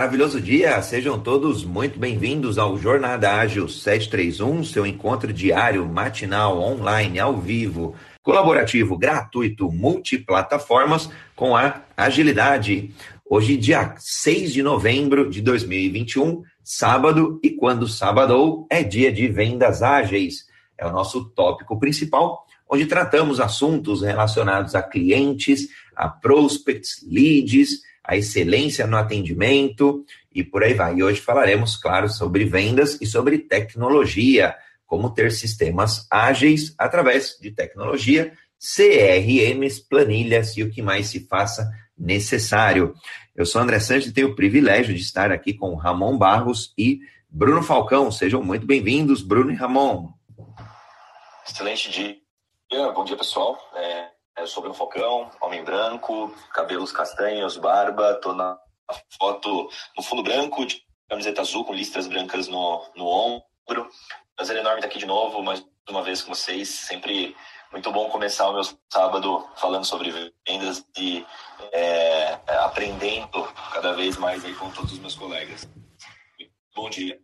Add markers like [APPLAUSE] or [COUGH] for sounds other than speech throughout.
Maravilhoso dia, sejam todos muito bem-vindos ao Jornada Ágil 731, seu encontro diário, matinal, online, ao vivo, colaborativo, gratuito, multiplataformas com a agilidade. Hoje, dia 6 de novembro de 2021, sábado, e quando sábado é dia de vendas ágeis. É o nosso tópico principal, onde tratamos assuntos relacionados a clientes, a prospects, leads, a excelência no atendimento e por aí vai. E hoje falaremos, claro, sobre vendas e sobre tecnologia, como ter sistemas ágeis através de tecnologia, CRMs, planilhas e o que mais se faça necessário. Eu sou André Santos e tenho o privilégio de estar aqui com Ramon Barros e Bruno Falcão. Sejam muito bem-vindos, Bruno e Ramon. Excelente dia. Bom dia, pessoal. É, eu sou Bruno Falcão, homem branco, cabelos castanhos, barba, tô na foto no fundo branco, de camiseta azul com listras brancas no, no ombro. Prazer enorme estar aqui de novo, mais uma vez com vocês. Sempre muito bom começar o meu sábado falando sobre vendas e é, aprendendo cada vez mais aí com todos os meus colegas. Bom dia.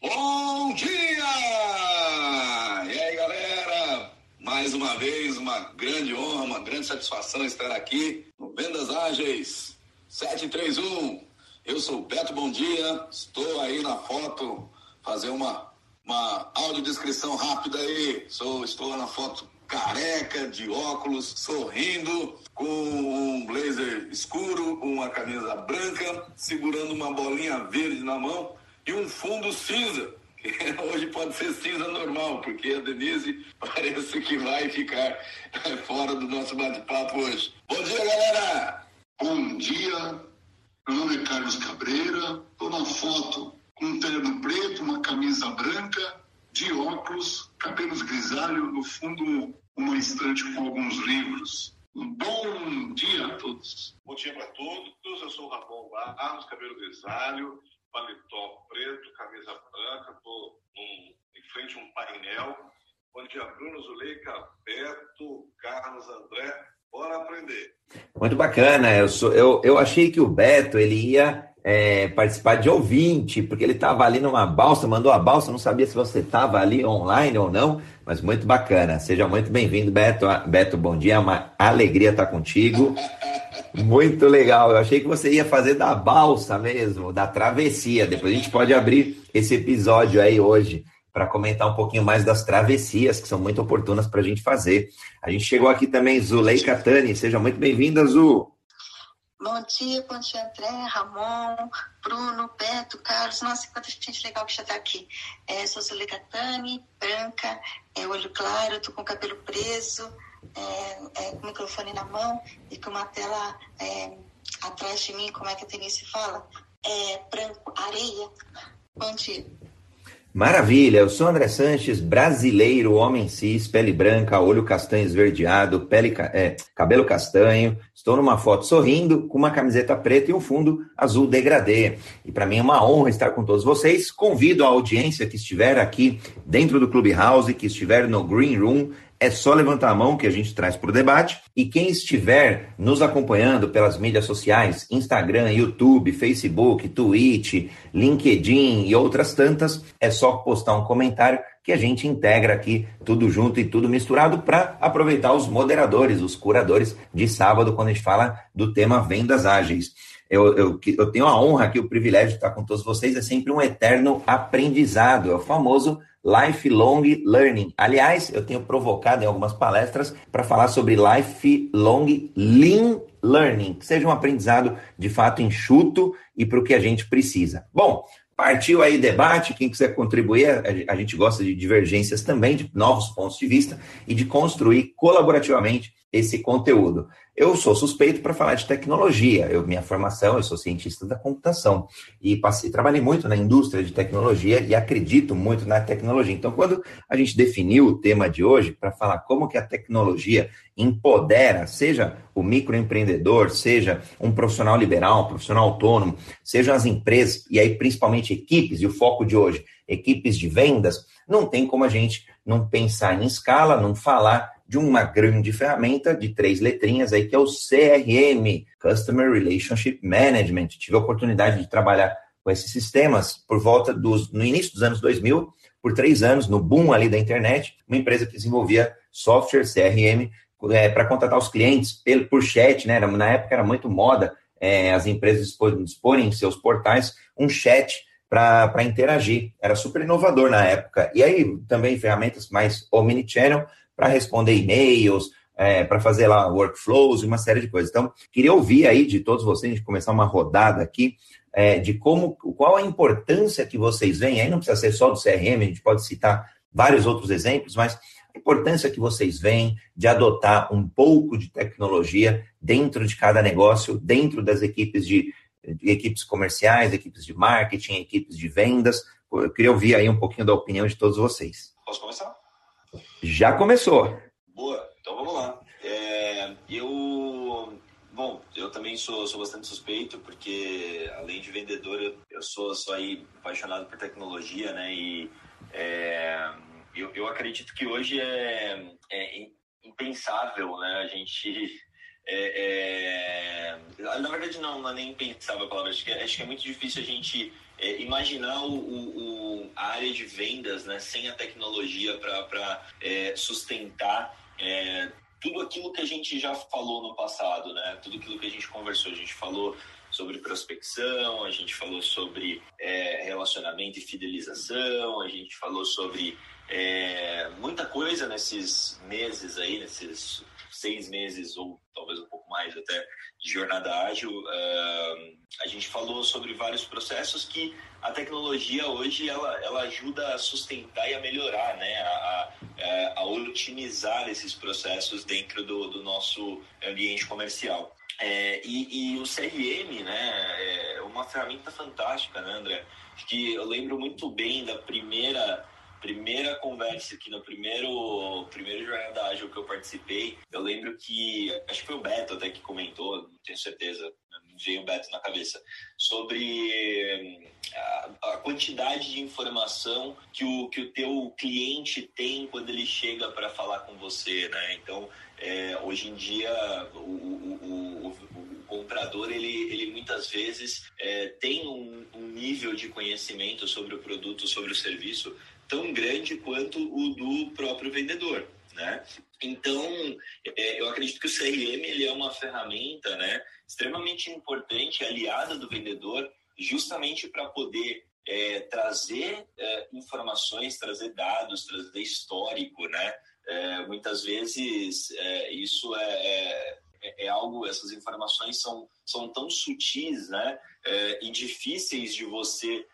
Bom dia! Mais uma vez, uma grande honra, uma grande satisfação estar aqui no Vendas Ágeis 731. Eu sou o Beto Bom Dia, estou aí na foto, fazer uma, uma audiodescrição rápida aí. Sou, estou na foto careca, de óculos, sorrindo, com um blazer escuro, uma camisa branca, segurando uma bolinha verde na mão e um fundo cinza [LAUGHS] Hoje pode ser cinza normal, porque a Denise [LAUGHS] parece que vai ficar [LAUGHS] fora do nosso bate-papo hoje. Bom dia, galera! Bom dia, meu nome é Carlos Cabreira, estou na foto com um terno preto, uma camisa branca, de óculos, cabelos grisalhos, no fundo uma estante com alguns livros. Um bom dia a todos. Bom dia para todos, eu sou o Ramon Barros, cabelo grisalho, paletó preto, camisa branca, estou em frente a um painel. Bom dia, Bruno Zuleika, Beto, Carlos, André. Bora aprender. Muito bacana. Eu, sou, eu, eu achei que o Beto ele ia é, participar de ouvinte, porque ele estava ali numa balsa, mandou a balsa, não sabia se você estava ali online ou não, mas muito bacana. Seja muito bem-vindo, Beto. Beto, bom dia, é uma alegria estar contigo. Muito legal. Eu achei que você ia fazer da balsa mesmo, da travessia. Depois a gente pode abrir esse episódio aí hoje para comentar um pouquinho mais das travessias, que são muito oportunas para a gente fazer. A gente chegou aqui também, Zuleika Tani. Seja muito bem-vinda, Zu. Bom dia, bom dia, André, Ramon, Bruno, Beto, Carlos. Nossa, quanta gente legal que já está aqui. É, sou Zuleika Tani, branca, é, olho claro, tô com o cabelo preso é, é, com o microfone na mão e com uma tela é, atrás de mim, como é que a Denise fala? É, branco, areia. Dia. Maravilha, eu sou André Sanches, brasileiro, homem cis, pele branca, olho castanho esverdeado, pele, é, cabelo castanho. Estou numa foto sorrindo, com uma camiseta preta e um fundo azul degradê. E para mim é uma honra estar com todos vocês. Convido a audiência que estiver aqui dentro do Clubhouse, que estiver no Green Room, é só levantar a mão que a gente traz para o debate. E quem estiver nos acompanhando pelas mídias sociais, Instagram, YouTube, Facebook, Twitch, LinkedIn e outras tantas, é só postar um comentário que a gente integra aqui tudo junto e tudo misturado para aproveitar os moderadores, os curadores de sábado, quando a gente fala do tema vendas ágeis. Eu, eu, eu tenho a honra aqui, o privilégio de estar com todos vocês, é sempre um eterno aprendizado, é o famoso lifelong learning. Aliás, eu tenho provocado em algumas palestras para falar sobre lifelong lean learning, que seja um aprendizado de fato enxuto e para o que a gente precisa. Bom, Partiu aí debate, quem quiser contribuir, a gente gosta de divergências também, de novos pontos de vista e de construir colaborativamente esse conteúdo. Eu sou suspeito para falar de tecnologia. Eu, minha formação, eu sou cientista da computação e passei, trabalhei muito na indústria de tecnologia e acredito muito na tecnologia. Então, quando a gente definiu o tema de hoje para falar como que a tecnologia empodera, seja o microempreendedor, seja um profissional liberal, um profissional autônomo, sejam as empresas e aí principalmente equipes e o foco de hoje, equipes de vendas, não tem como a gente não pensar em escala, não falar de uma grande ferramenta de três letrinhas aí, que é o CRM, Customer Relationship Management. Tive a oportunidade de trabalhar com esses sistemas por volta dos, no início dos anos 2000, por três anos, no boom ali da internet, uma empresa que desenvolvia software CRM é, para contratar os clientes por chat, né? Na época era muito moda é, as empresas disporem em seus portais um chat para interagir. Era super inovador na época. E aí também ferramentas mais omnichannel para responder e-mails, é, para fazer lá workflows e uma série de coisas. Então, queria ouvir aí de todos vocês, de começar uma rodada aqui, é, de como, qual a importância que vocês veem, aí não precisa ser só do CRM, a gente pode citar vários outros exemplos, mas a importância que vocês veem de adotar um pouco de tecnologia dentro de cada negócio, dentro das equipes de, de equipes comerciais, equipes de marketing, equipes de vendas. Eu queria ouvir aí um pouquinho da opinião de todos vocês. Posso começar? Já começou. Boa, então vamos lá. É, eu, bom, eu também sou, sou bastante suspeito porque além de vendedor, eu, eu sou, sou aí apaixonado por tecnologia, né? E é, eu, eu acredito que hoje é, é impensável, né? A gente. É, é, na verdade, não, não é nem impensável a palavra. Acho que, é, acho que é muito difícil a gente é, imaginar o, o, a área de vendas né, sem a tecnologia para é, sustentar é, tudo aquilo que a gente já falou no passado, né? Tudo aquilo que a gente conversou. A gente falou sobre prospecção, a gente falou sobre é, relacionamento e fidelização, a gente falou sobre é, muita coisa nesses meses aí, nesses seis meses ou talvez um pouco mais até de jornada ágil. Uh, a gente falou sobre vários processos que a tecnologia hoje ela, ela ajuda a sustentar e a melhorar, né? A, a, a otimizar esses processos dentro do, do nosso ambiente comercial. É, e, e, o CRM, né, é uma ferramenta fantástica, né, André? Que eu lembro muito bem da primeira primeira conversa aqui no primeiro primeiro jornada ágil que eu participei, eu lembro que acho que foi o Beto até que comentou, não tenho certeza, veio o Beto na cabeça, sobre hum, a, a, quantidade de informação que o que o teu cliente tem quando ele chega para falar com você, né? Então, é, hoje em dia o, o, o, o comprador ele, ele muitas vezes é, tem um, um nível de conhecimento sobre o produto, sobre o serviço tão grande quanto o do próprio vendedor. Né? Então, é, eu acredito que o CRM ele é uma ferramenta né, extremamente importante, aliada do vendedor, justamente para poder é, trazer é, informações, trazer dados, trazer histórico. Né? É, muitas vezes é, isso é, é, é, algo, essas informações são, são tão sutis né, e difíceis de você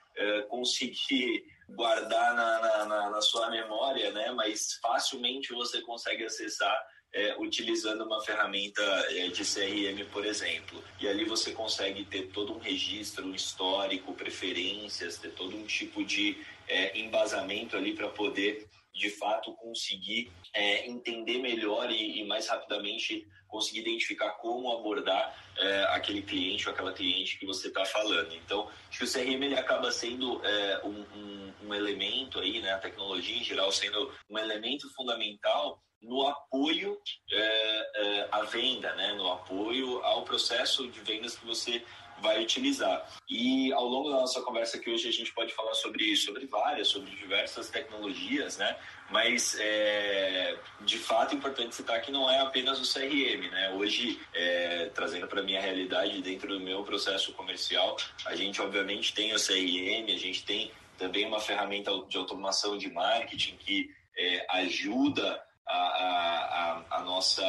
conseguir guardar na, na, na, na sua memória, né? Mas facilmente você consegue acessar é, utilizando uma ferramenta é, de CRM, por exemplo. E ali você consegue ter todo um registro, um histórico, preferências, ter todo um tipo de é, embasamento ali para poder, de fato, conseguir é, entender melhor e, e mais rapidamente conseguir identificar como abordar é, aquele cliente ou aquela cliente que você está falando. Então, acho que o CRM ele acaba sendo é, um, um, um, elemento aí, né, a tecnologia em geral sendo um elemento fundamental no apoio é, é à venda, né, no apoio ao processo de vendas que você vai utilizar. E ao longo da nossa conversa aqui hoje a gente pode falar sobre sobre várias, sobre diversas tecnologias, né? Mas é, de fato é importante citar que não é apenas o CRM, né? Hoje, é, trazendo para minha realidade dentro do meu processo comercial, a gente obviamente tem o CRM, a gente tem também uma ferramenta de automação de marketing que é, ajuda a, a, a, nossa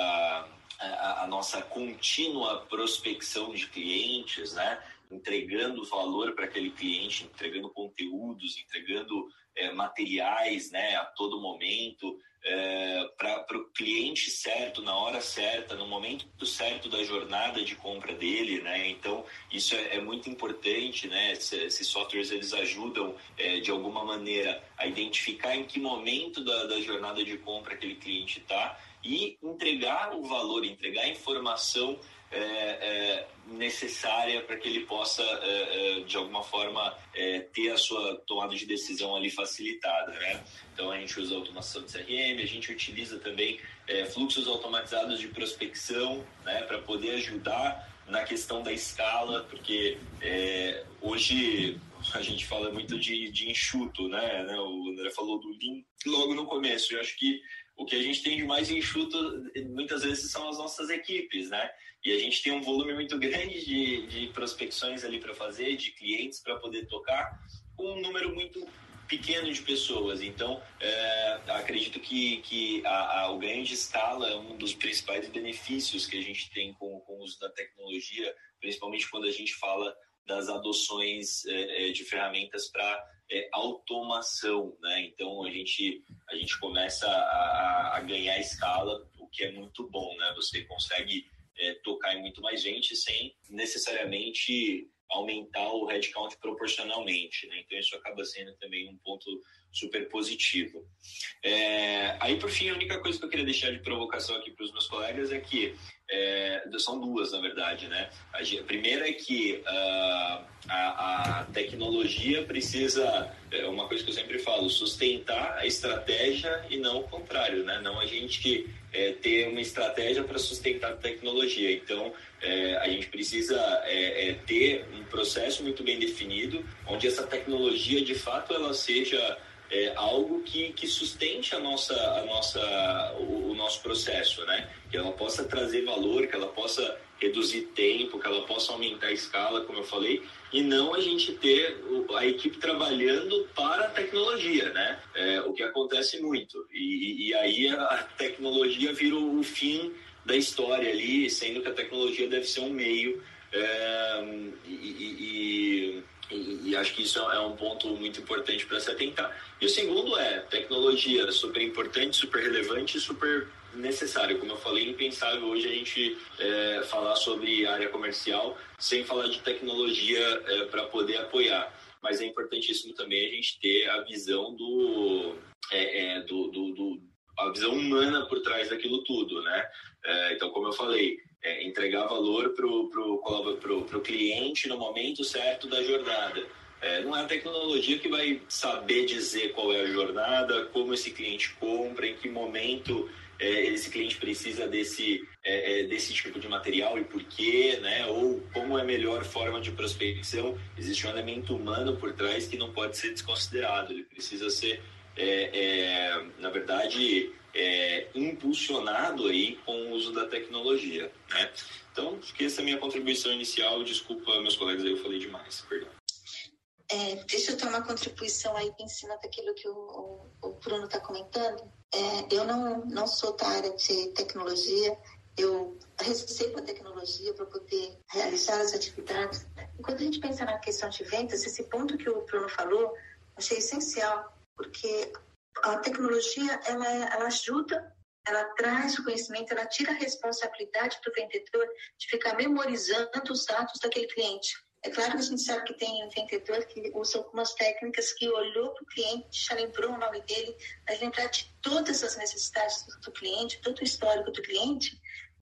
a, a nossa contínua prospecção de clientes, né? entregando valor para aquele cliente, entregando conteúdos, entregando é, materiais né, a todo momento, é, para o cliente certo, na hora certa, no momento certo da jornada de compra dele. Né? Então, isso é, é muito importante. Né? Esses softwares eles ajudam, é, de alguma maneira, a identificar em que momento da, da jornada de compra aquele cliente está e entregar o valor, entregar a informação é, é, necessária para que ele possa, é, é de alguma forma, é, ter a sua tomada de decisão ali facilitada. Né? Então, a gente usa automação de CRM, a gente utiliza também é, fluxos automatizados de prospecção né, para poder ajudar na questão da escala, porque hoje a gente fala muito de, de enxuto, né? O André falou do Lean logo no começo. Eu acho que o que a gente tem de mais enxuto muitas vezes são as nossas equipes, né? E a gente tem um volume muito [LAUGHS] grande de, de prospecções ali para fazer, de clientes para poder tocar, com um número muito pequeno de pessoas. Então, é, acredito que, que a, a, o ganho de escala é um dos principais benefícios que a gente tem com, com o uso da tecnologia, principalmente quando a gente fala das adoções é, é de ferramentas para é, automação, né? Então a gente a gente começa a, a, ganhar escala, o que é muito bom, né? Você consegue é, tocar em muito mais gente sem necessariamente aumentar o headcount proporcionalmente, né? Então isso acaba sendo também um ponto super positivo. É, aí por fim a única coisa que eu queria deixar de provocação aqui para os meus colegas é que é, são duas, na verdade, né? A, primeira é que uh, a, a, tecnologia precisa, é uma coisa que eu sempre falo, sustentar a estratégia e não o contrário, né? Não a gente é, ter uma estratégia para sustentar a tecnologia. Então, é, a gente precisa é, é, ter um processo muito bem definido, onde essa tecnologia, de fato, ela seja é, algo que, que sustente a nossa, a nossa, o, nosso processo, né? Que ela possa trazer valor, que ela possa reduzir tempo, que ela possa aumentar a escala, como eu falei, e não a gente ter a equipe trabalhando para a tecnologia, né? É, o que acontece muito. E, e aí a tecnologia vira o fim da história ali, sendo que a tecnologia deve ser um meio é, e, e, e, acho que isso é um ponto muito importante para se atentar. E o segundo é tecnologia, super importante, super relevante, super necessário. Como eu falei, impensável hoje a gente é, falar sobre área comercial sem falar de tecnologia é, para poder apoiar. Mas é importantíssimo também a gente ter a visão do, é, é do, do, do a visão humana por trás daquilo tudo, né? É, então, como eu falei, é, entregar valor para o pro, pro, cliente no momento certo da jornada. É, não é a tecnologia que vai saber dizer qual é a jornada, como esse cliente compra, em que momento é, esse cliente precisa desse, é, é desse tipo de material e por quê, né? ou como é a melhor forma de prospecção. Existe um elemento humano por trás que não pode ser desconsiderado, ele precisa ser, é, é, na verdade, impulsionado aí com o uso da tecnologia, né? Então, acho que essa é a minha contribuição inicial. Desculpa, meus colegas, aí eu falei demais, perdão. É, deixa eu ter uma contribuição aí em cima daquilo que o, o, o Bruno está comentando. É, eu não, não sou da área de tecnologia, eu recebo a tecnologia para poder realizar as atividades. E quando a gente pensa na questão de vendas, esse ponto que o Bruno falou, achei essencial, porque a tecnologia ela, ela ajuda, ela traz o conhecimento, ela tira a responsabilidade do vendedor de ficar memorizando os dados daquele cliente. É claro que a gente sabe que tem vendedor que usa algumas técnicas que olhou para o cliente, já lembrou o nome dele, mas lembrar de todas as necessidades do cliente, todo o histórico do cliente,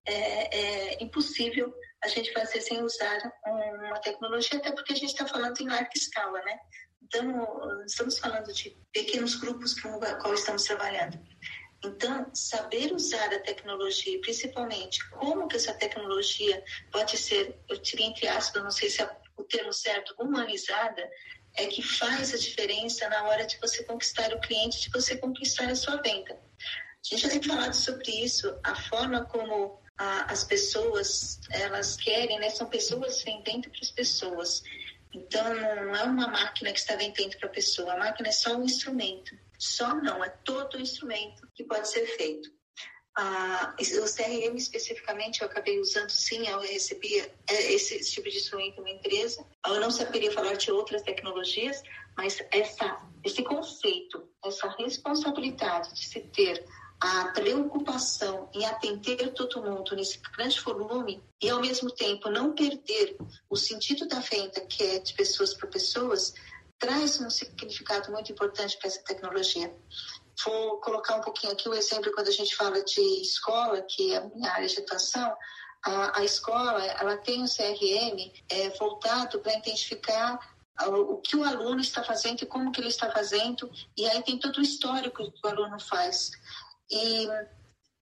é, é impossível a gente fazer sem usar uma tecnologia, até porque a gente está falando em larga escala, né? Então, estamos falando de pequenos grupos com os qual estamos trabalhando. Então, saber usar a tecnologia, principalmente como que essa tecnologia pode ser, eu tirei entre aspas, não sei se é o termo certo, humanizada, é que faz a diferença na hora de você conquistar o cliente, de você conquistar a sua venda. A gente já tem falado sobre isso, a forma como a, as pessoas, elas querem, né? São pessoas vendendo para as pessoas. Então, não é uma máquina que está vendendo para a pessoa, a máquina é só um instrumento. Só não, é todo o instrumento que pode ser feito. Ah, o CRM especificamente eu acabei usando sim, eu recebi é, esse, tipo de instrumento na empresa. Eu não saberia falar de outras tecnologias, mas essa, esse conceito, essa responsabilidade de se ter a preocupação em atender todo mundo nesse grande volume e, ao mesmo tempo, não perder o sentido da venda, que é de pessoas para pessoas, traz um significado muito importante para essa tecnologia. Vou colocar um pouquinho aqui o exemplo quando a gente fala de escola, que é a minha área de atuação. a, a escola ela tem um CRM é, voltado para identificar o que o aluno está fazendo e como que ele está fazendo, e aí tem todo o histórico que o aluno faz. E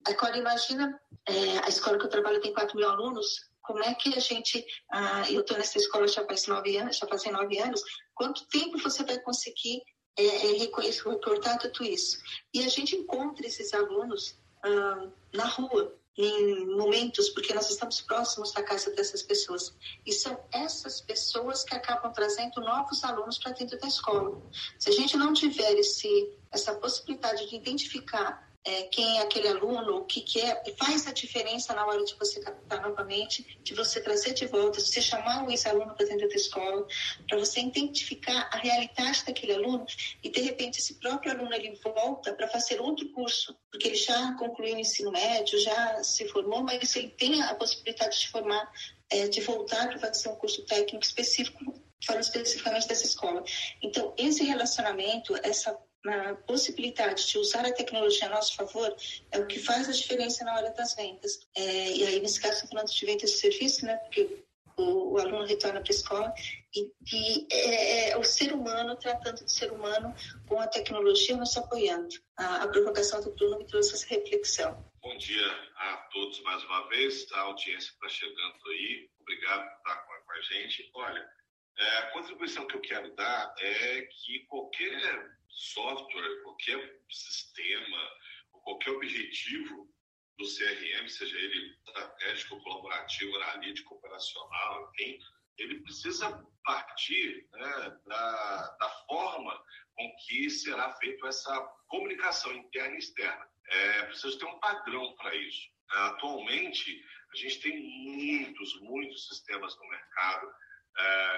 agora imagina, é, a escola que eu trabalho tem 4 mil alunos, como é que a gente, ah, eu estou nessa escola já faz nove anos, já fazem nove anos, quanto tempo você vai conseguir é, é, reconhecer, reportar tudo isso? E a gente encontra esses alunos ah, na rua, em momentos, porque nós estamos próximos da casa dessas pessoas. E são essas pessoas que acabam trazendo novos alunos para dentro da escola. Se a gente não tiver esse, essa possibilidade de identificar é, quem é aquele aluno, o que, que é, faz a diferença na hora de você captar novamente, de você trazer de volta, de você chamar o ex-aluno para dentro da escola, para você identificar a realidade daquele aluno e, de repente, esse próprio aluno ele volta para fazer outro curso, porque ele já concluiu o ensino médio, já se formou, mas ele tem a possibilidade de formar, é, de voltar para fazer um curso técnico específico falando especificamente dessa escola. Então, esse relacionamento, essa na possibilidade de usar a tecnologia a nosso favor é o que faz a diferença na hora das vendas. É, e aí, nesse caso, estou falando de vendas de serviço, né? Porque o, o aluno retorna para a escola e, e é, é, o ser humano tratando de ser humano com a tecnologia nos apoiando. A, a provocação do Bruno me trouxe essa reflexão. Bom dia a todos mais uma vez, a audiência está chegando aí. Obrigado por estar com a gente. Olha, é, a contribuição que eu quero dar é que qualquer software, qualquer sistema, qualquer objetivo do CRM, seja ele estratégico, colaborativo, analítico, operacional, enfim, ele precisa partir né, da, da forma com que será feita essa comunicação interna e externa. É preciso ter um padrão para isso. Atualmente, a gente tem muitos, muitos sistemas no mercado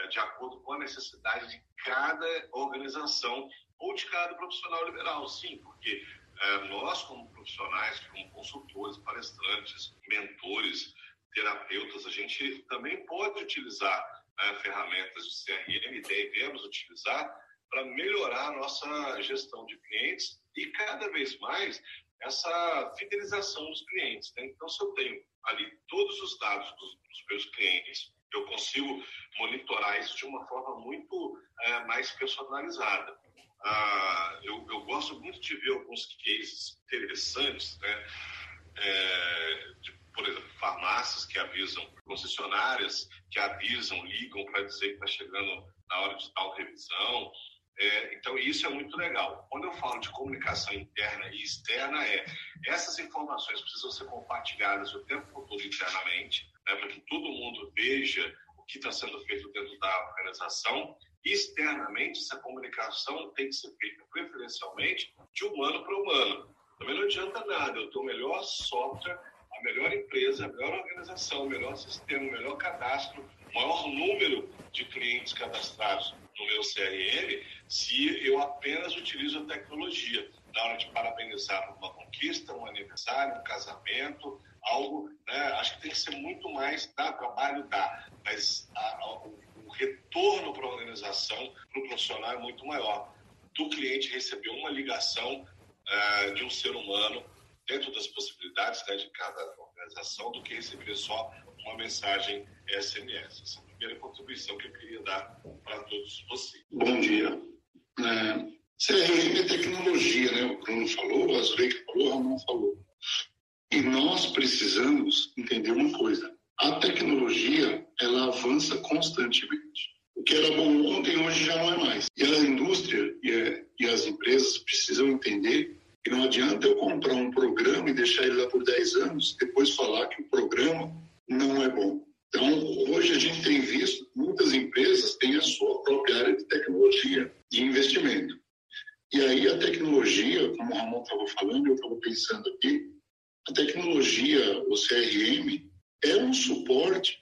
de acordo com a necessidade de cada organização ou de cada profissional liberal, sim, porque é, nós, como profissionais, como consultores, palestrantes, mentores, terapeutas, a gente também pode utilizar né, ferramentas de CRM devemos utilizar para melhorar a nossa gestão de clientes e cada vez mais essa fidelização dos clientes. Né? Então, se eu tenho ali todos os dados dos, dos meus clientes, eu consigo monitorar isso de uma forma muito é, mais personalizada. Ah, eu, eu, gosto muito de ver alguns cases interessantes, né? É, de, por exemplo, farmácias que avisam, concessionárias que avisam, ligam para dizer que está chegando na hora de tal revisão. É, então, isso é muito legal. Quando eu falo de comunicação interna e externa, é essas informações precisam ser compartilhadas o tempo todo internamente, né, para que todo mundo veja o que está sendo feito dentro da organização externamente, essa comunicação tem que ser feita preferencialmente de humano para humano. Também não adianta nada, eu tenho o melhor software, a melhor empresa, a melhor organização, o melhor sistema, o melhor cadastro, o maior número de clientes cadastrados no meu CRM, se eu apenas utilizo a tecnologia na hora de parabenizar uma conquista, um aniversário, um casamento, algo, né? Acho que tem que ser muito mais, dá trabalho, dá, mas a, a, o retorno para a organização, para o profissional é muito maior. Do cliente receber uma ligação uh, de um ser humano dentro das possibilidades né, de cada organização do que receber só uma mensagem SMS. Essa é a primeira contribuição que eu queria dar para todos vocês. Bom dia. É, é tecnologia, né? O Bruno falou, a Zuleika falou, o Ramon falou. E nós precisamos entender uma coisa a tecnologia ela avança constantemente. O que era bom ontem, hoje já não é mais. E a indústria e, a, e as empresas precisam entender que não adianta eu comprar um programa e deixar ele lá por 10 anos, depois falar que o programa não é bom. Então, hoje a gente tem visto muitas empresas têm a sua própria área de tecnologia, de investimento. E aí a tecnologia, como o Ramon estava falando, eu estava pensando aqui, a tecnologia, o CRM, é um suporte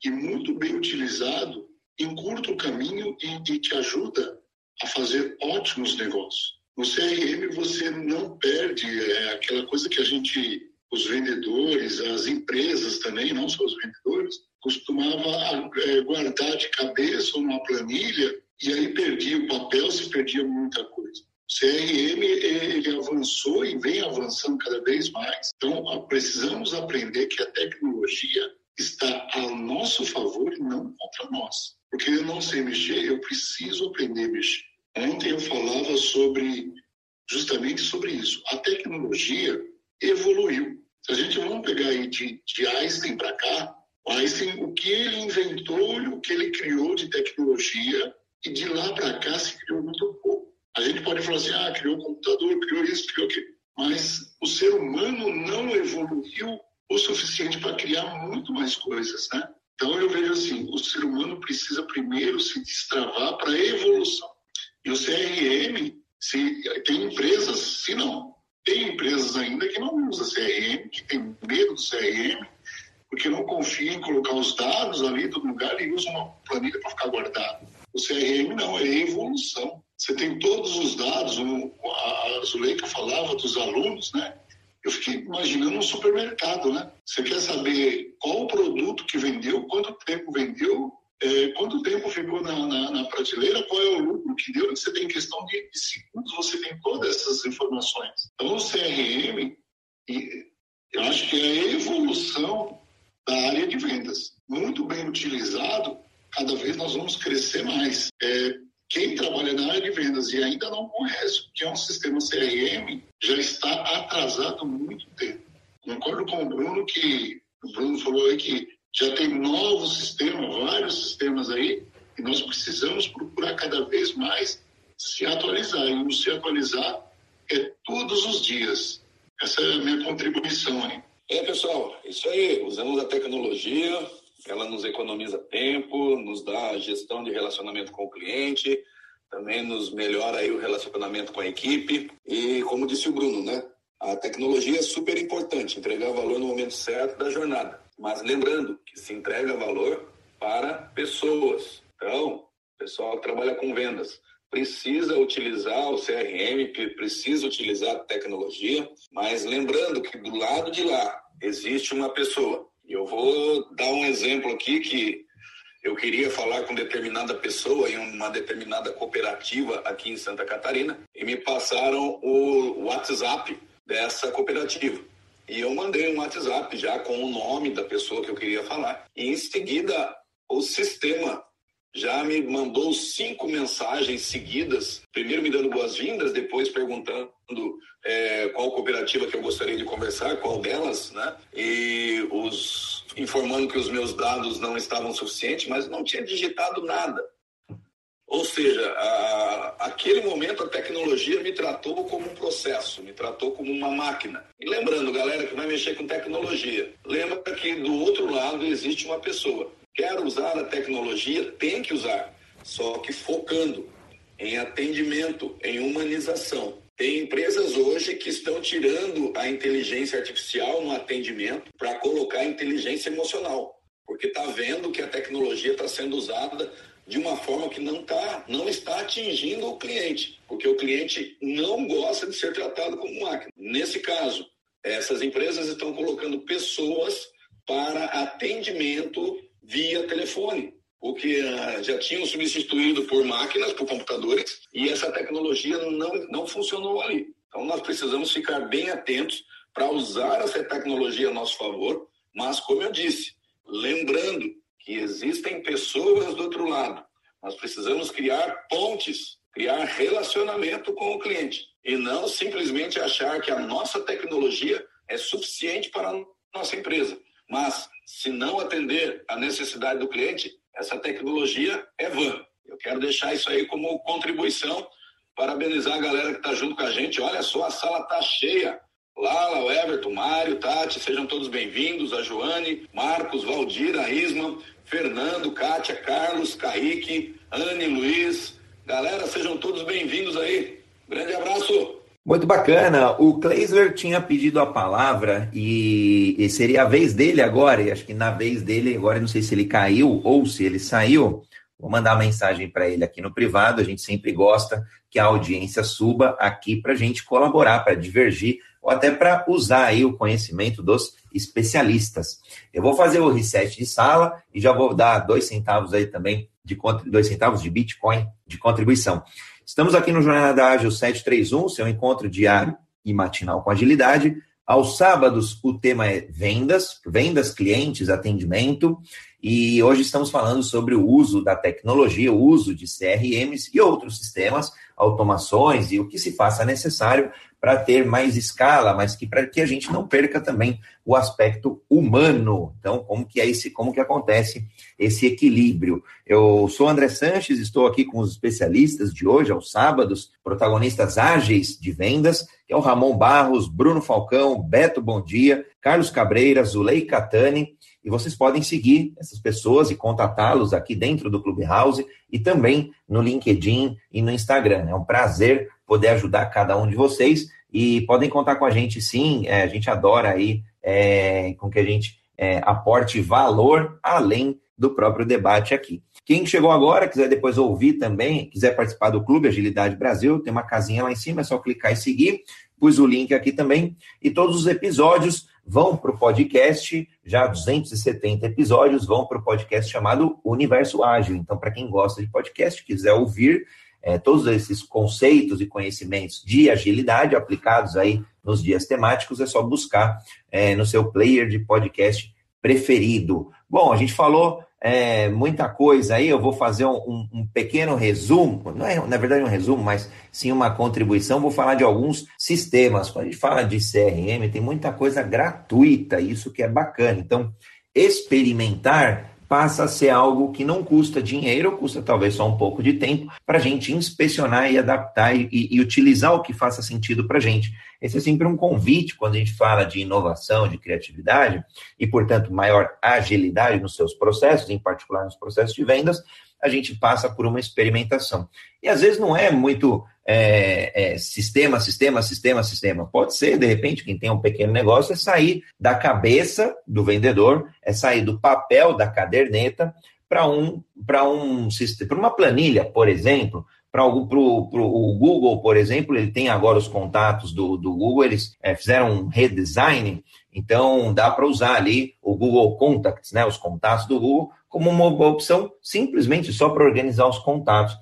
que, muito bem utilizado, encurta o caminho e, e te ajuda a fazer ótimos negócios. No CRM você não perde é, aquela coisa que a gente, os vendedores, as empresas também, não só os vendedores, costumava é, guardar de cabeça uma planilha e aí perdia o papel, se perdia muita coisa. O CRM ele avançou e vem avançando cada vez mais. Então, precisamos aprender que a tecnologia está a nosso favor e não contra nós. Porque eu não sei mexer, eu preciso aprender a mexer. Ontem eu falava sobre justamente sobre isso. A tecnologia evoluiu. Se a gente vamos pegar aí de, de Einstein para cá, Einstein, o que ele inventou, o que ele criou de tecnologia, e de lá para cá se criou muito. A gente pode falar assim, ah, criou um computador, criou isso, criou aquilo. Mas o ser humano não evoluiu o suficiente para criar muito mais coisas, né? Então eu vejo assim, o ser humano precisa primeiro se destravar para a evolução. E o CRM, se tem empresas, se não, tem empresas ainda que não usam CRM, que tem medo do CRM, porque não confia em colocar os dados ali todo lugar e usa uma planilha para ficar guardado. O CRM não, é evolução. Você tem todos os dados, a Zuleika falava dos alunos, né? Eu fiquei imaginando um supermercado, né? Você quer saber qual o produto que vendeu, quanto tempo vendeu, é, quanto tempo ficou na, na, na, prateleira, qual é o lucro que deu. Você tem questão de, de segundos, você tem todas essas informações. Então, o CRM, eu acho que é a evolução da área de vendas. Muito bem utilizado, cada vez nós vamos crescer mais. É, quem trabalha na área de vendas e ainda não conhece o que é um sistema CRM, já está atrasado muito tempo. Concordo com o Bruno que o Bruno falou aí que já tem novos sistemas, vários sistemas aí, e nós precisamos procurar cada vez mais se atualizar. E o se atualizar é todos os dias. Essa é a minha contribuição aí. É, pessoal, isso aí. Usamos a tecnologia, ela nos economiza tempo, nos dá gestão de relacionamento com o cliente, também nos melhora aí o relacionamento com a equipe. E como disse o Bruno, né? A tecnologia é super importante, entregar valor no momento certo da jornada. Mas lembrando que se entrega valor para pessoas. Então, o pessoal que trabalha com vendas precisa utilizar o CRM, precisa utilizar a tecnologia, mas lembrando que do lado de lá existe uma pessoa. Eu vou dar um exemplo aqui que eu queria falar com determinada pessoa em uma determinada cooperativa aqui em Santa Catarina e me passaram o WhatsApp dessa cooperativa. E eu mandei um WhatsApp já com o nome da pessoa que eu queria falar. E em seguida, o sistema já me mandou cinco mensagens seguidas, primeiro me dando boas-vindas, depois perguntando é, qual cooperativa que eu gostaria de conversar, qual delas, né? E os informando que os meus dados não estavam suficientes, mas não tinha digitado nada. Ou seja, a, aquele momento a tecnologia me tratou como um processo, me tratou como uma máquina. E lembrando, galera que vai mexer com tecnologia, lembra que do outro lado existe uma pessoa. Quer usar a tecnologia, tem que usar, só que focando em atendimento, em humanização. Tem empresas hoje que estão tirando a inteligência artificial no atendimento para colocar inteligência emocional, porque está vendo que a tecnologia está sendo usada de uma forma que não, tá, não está atingindo o cliente, porque o cliente não gosta de ser tratado como máquina. Nesse caso, essas empresas estão colocando pessoas para atendimento via telefone, o que uh, já tinham substituído por máquinas, por computadores, e essa tecnologia não, não funcionou ali. Então, nós precisamos ficar bem atentos para usar essa tecnologia a nosso favor, mas, como eu disse, lembrando que existem pessoas do outro lado. Nós precisamos criar pontes, criar relacionamento com o cliente e não simplesmente achar que a nossa tecnologia é suficiente para a nossa empresa. Mas, se não atender a necessidade do cliente, essa tecnologia é vã. Eu quero deixar isso aí como contribuição, parabenizar a galera que está junto com a gente. Olha só, a sala está cheia. Lala, o Everton, Mário, Tati, sejam todos bem-vindos. A Joane, Marcos, Valdir, a Isma, Fernando, Kátia, Carlos, Kaique, Anne, Luiz. Galera, sejam todos bem-vindos aí. Grande abraço. Muito bacana. O Kleisler tinha pedido a palavra e, e, seria a vez dele agora. E acho que na vez dele, agora não sei se ele caiu ou se ele saiu. Vou mandar uma mensagem para ele aqui no privado. A gente sempre gosta que a audiência suba aqui para a gente colaborar, para divergir ou até para usar aí o conhecimento dos especialistas. Eu vou fazer o reset de sala e já vou dar dois centavos aí também de dois centavos de Bitcoin de contribuição. Estamos aqui no Jornada Ágil 731, seu encontro diário e matinal com agilidade, Aos sábados, o tema é vendas, vendas, clientes, atendimento. E hoje estamos falando sobre o uso da tecnologia, o uso de CRMs e outros sistemas, automações e o que se faça necessário para ter mais escala, mas que para que a gente não perca também o aspecto humano. Então, como que é esse, como que acontece esse equilíbrio? Eu sou André Sanches, estou aqui com os especialistas de hoje, aos sábados, protagonistas ágeis de vendas, que é o Ramon Barros, Bruno Falcão, Beto Bom Dia, Carlos Cabreira, Zulei Catani, e vocês podem seguir essas pessoas e contatá-los aqui dentro do Clubhouse e também no LinkedIn e no Instagram. É um prazer poder ajudar cada um de vocês e podem contar com a gente sim, é, a gente adora aí é, com que a gente é, aporte valor além do próprio debate aqui. Quem chegou agora, quiser depois ouvir também, quiser participar do Clube Agilidade Brasil, tem uma casinha lá em cima, é só clicar e seguir. Pus o link aqui também. E todos os episódios vão para o podcast, já 270 episódios vão para o podcast chamado Universo Ágil. Então, para quem gosta de podcast, quiser ouvir, é, todos esses conceitos e conhecimentos de agilidade aplicados aí nos dias temáticos, é só buscar é, no seu player de podcast preferido. Bom, a gente falou é, muita coisa aí, eu vou fazer um, um, pequeno resumo, não é na verdade um resumo, mas sim uma contribuição, vou falar de alguns sistemas. Quando a gente fala de CRM, tem muita coisa gratuita, isso que é bacana. Então, experimentar passa a ser algo que não custa dinheiro, custa talvez só um pouco de tempo, para a gente inspecionar e adaptar e, e, utilizar o que faça sentido para a gente. Esse é sempre um convite quando a gente fala de inovação, de criatividade e, portanto, maior agilidade nos seus processos, em particular nos processos de vendas, a gente passa por uma experimentação. E às vezes não é muito é, é, sistema, sistema, sistema, sistema. Pode ser, de repente, quem tem um pequeno negócio é sair da cabeça do vendedor, é sair do papel da caderneta para um, para um para uma planilha, por exemplo, para o Google, por exemplo, ele tem agora os contatos do, do Google, eles é, fizeram um redesign, então dá para usar ali o Google Contacts, né, os contatos do Google, como uma opção simplesmente só para organizar os contatos.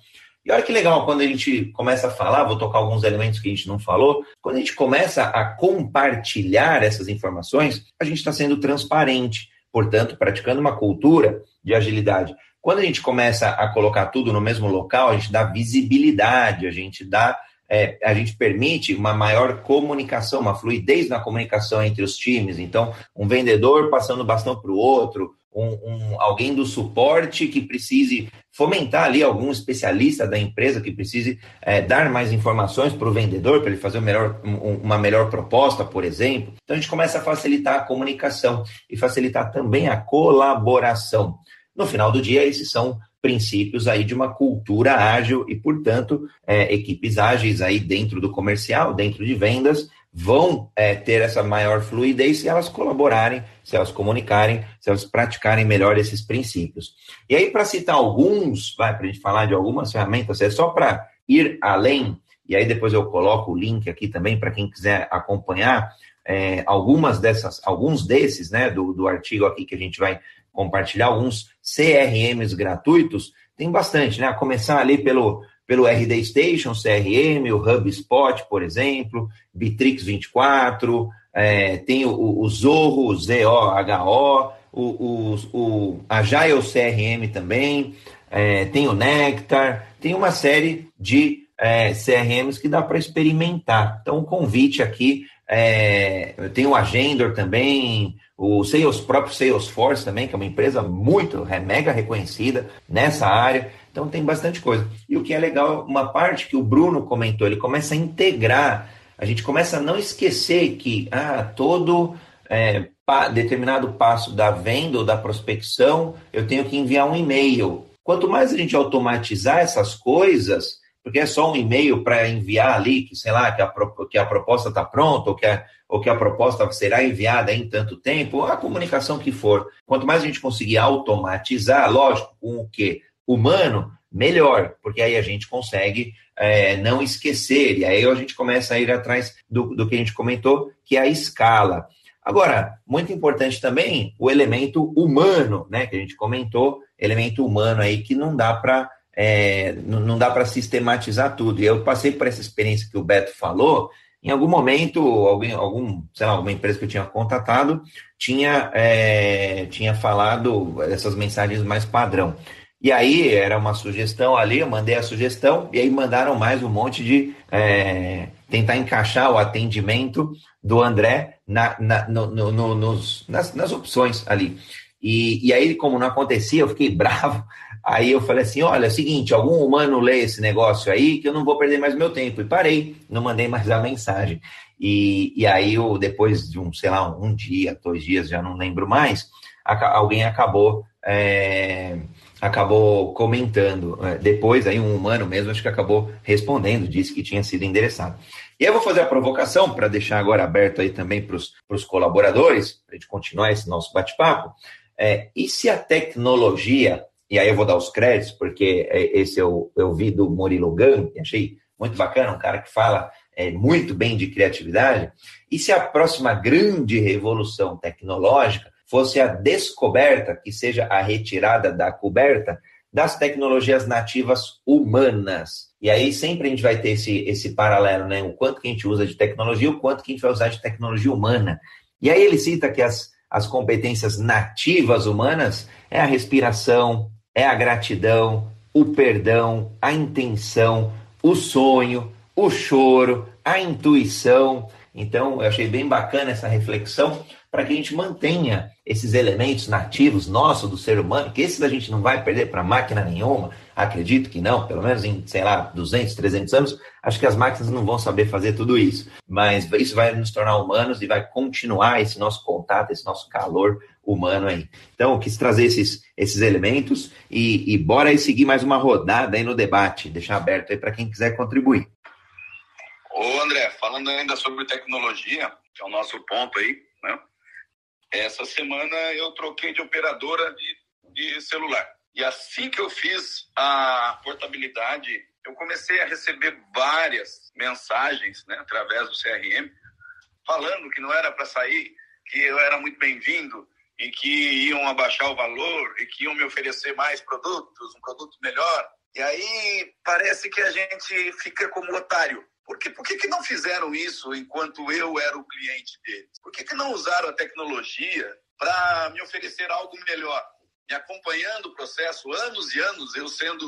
E olha que legal, quando a gente começa a falar, vou tocar alguns elementos que a gente não falou, quando a gente começa a compartilhar essas informações, a gente está sendo transparente, portanto, praticando uma cultura de agilidade. Quando a gente começa a colocar tudo no mesmo local, a gente dá visibilidade, a gente dá é, a gente permite uma maior comunicação, uma fluidez na comunicação entre os times. Então, um vendedor passando bastão para o outro, um, um, alguém do suporte que precise fomentar ali algum especialista da empresa que precise é, dar mais informações para o vendedor, para ele fazer melhor, um, uma melhor proposta, por exemplo. Então, a gente começa a facilitar a comunicação e facilitar também a colaboração. No final do dia, esses são princípios aí de uma cultura ágil e, portanto, é, equipes ágeis aí dentro do comercial, dentro de vendas, vão é, ter essa maior fluidez se elas colaborarem, se elas comunicarem, se elas praticarem melhor esses princípios. E aí, para citar alguns, vai, para a gente falar de algumas ferramentas, é só para ir além, e aí depois eu coloco o link aqui também para quem quiser acompanhar é, algumas dessas, alguns desses, né, do, do artigo aqui que a gente vai compartilhar, alguns CRMs gratuitos, tem bastante, né? A começar ali pelo pelo RD Station, CRM, o HubSpot, por exemplo, Bitrix 24, é, tem o, o Zorro, o ZOHO, o, o, o Agile CRM também, é, tem o Nectar, tem uma série de é, CRMs que dá para experimentar. Então, o convite aqui, é, tem o Agendor também, o Sales, próprio Salesforce também, que é uma empresa muito, é mega reconhecida nessa área. Então tem bastante coisa. E o que é legal, uma parte que o Bruno comentou, ele começa a integrar, a gente começa a não esquecer que ah, todo é, pa, determinado passo da venda ou da prospecção, eu tenho que enviar um e-mail. Quanto mais a gente automatizar essas coisas, porque é só um e-mail para enviar ali, que sei lá, que a, que a proposta está pronta, ou que a, ou que a proposta será enviada em tanto tempo, a comunicação que for. Quanto mais a gente conseguir automatizar, lógico, com o quê? Humano, melhor, porque aí a gente consegue é, não esquecer, e aí a gente começa a ir atrás do, do que a gente comentou, que é a escala. Agora, muito importante também o elemento humano, né, que a gente comentou, elemento humano aí que não dá para é, não dá para sistematizar tudo. E eu passei por essa experiência que o Beto falou, em algum momento, alguém, algum, sei lá, alguma empresa que eu tinha contatado tinha, é, tinha falado essas mensagens mais padrão. E aí era uma sugestão ali, eu mandei a sugestão, e aí mandaram mais um monte de é, tentar encaixar o atendimento do André na, na, no, no, nos, nas, nas opções ali. E, e aí, como não acontecia, eu fiquei [LAUGHS] bravo. Aí eu falei assim: olha, é o seguinte, algum humano lê esse negócio aí que eu não vou perder mais meu tempo. E parei, não mandei mais a mensagem. E, e aí, eu, depois de um, sei lá, um dia, dois dias, já não lembro mais, alguém acabou. É, acabou comentando. É, depois, aí, um humano mesmo, acho que acabou respondendo, disse que tinha sido endereçado. E eu vou fazer a provocação para deixar agora aberto aí também para os colaboradores, para a gente continuar esse nosso bate-papo. É, e se a tecnologia, e aí eu vou dar os créditos, porque é, esse eu, eu vi do Murilo Gun, achei muito bacana, um cara que fala é, muito bem de criatividade, e se a próxima grande revolução tecnológica fosse a descoberta, que seja a retirada da coberta, das tecnologias nativas humanas. E aí sempre a gente vai ter esse, esse paralelo, né? O quanto que a gente usa de tecnologia, o quanto que a gente vai usar de tecnologia humana. E aí ele cita que as, as competências nativas humanas é a respiração, é a gratidão, o perdão, a intenção, o sonho, o choro, a intuição. Então, eu achei bem bacana essa reflexão para que a gente mantenha esses elementos nativos nossos do ser humano, que esses a gente não vai perder para máquina nenhuma, acredito que não, pelo menos em, sei lá, 200, 300 anos, acho que as máquinas não vão saber fazer tudo isso, mas isso vai nos tornar humanos e vai continuar esse nosso contato, esse nosso calor humano aí. Então, eu quis trazer esses, esses elementos e, e bora aí seguir mais uma rodada aí no debate, deixar aberto aí para quem quiser contribuir. Ô André, falando ainda sobre tecnologia, que é o nosso ponto aí, né? Essa semana eu troquei de operadora de, de celular. E assim que eu fiz a portabilidade, eu comecei a receber várias mensagens né, através do CRM, falando que não era para sair, que eu era muito bem-vindo e que iam abaixar o valor e que iam me oferecer mais produtos, um produto melhor. E aí parece que a gente fica como otário. Por, que, por que, que não fizeram isso enquanto eu era o cliente deles? Por que, que não usaram a tecnologia para me oferecer algo melhor? Me acompanhando o processo, anos e anos, eu sendo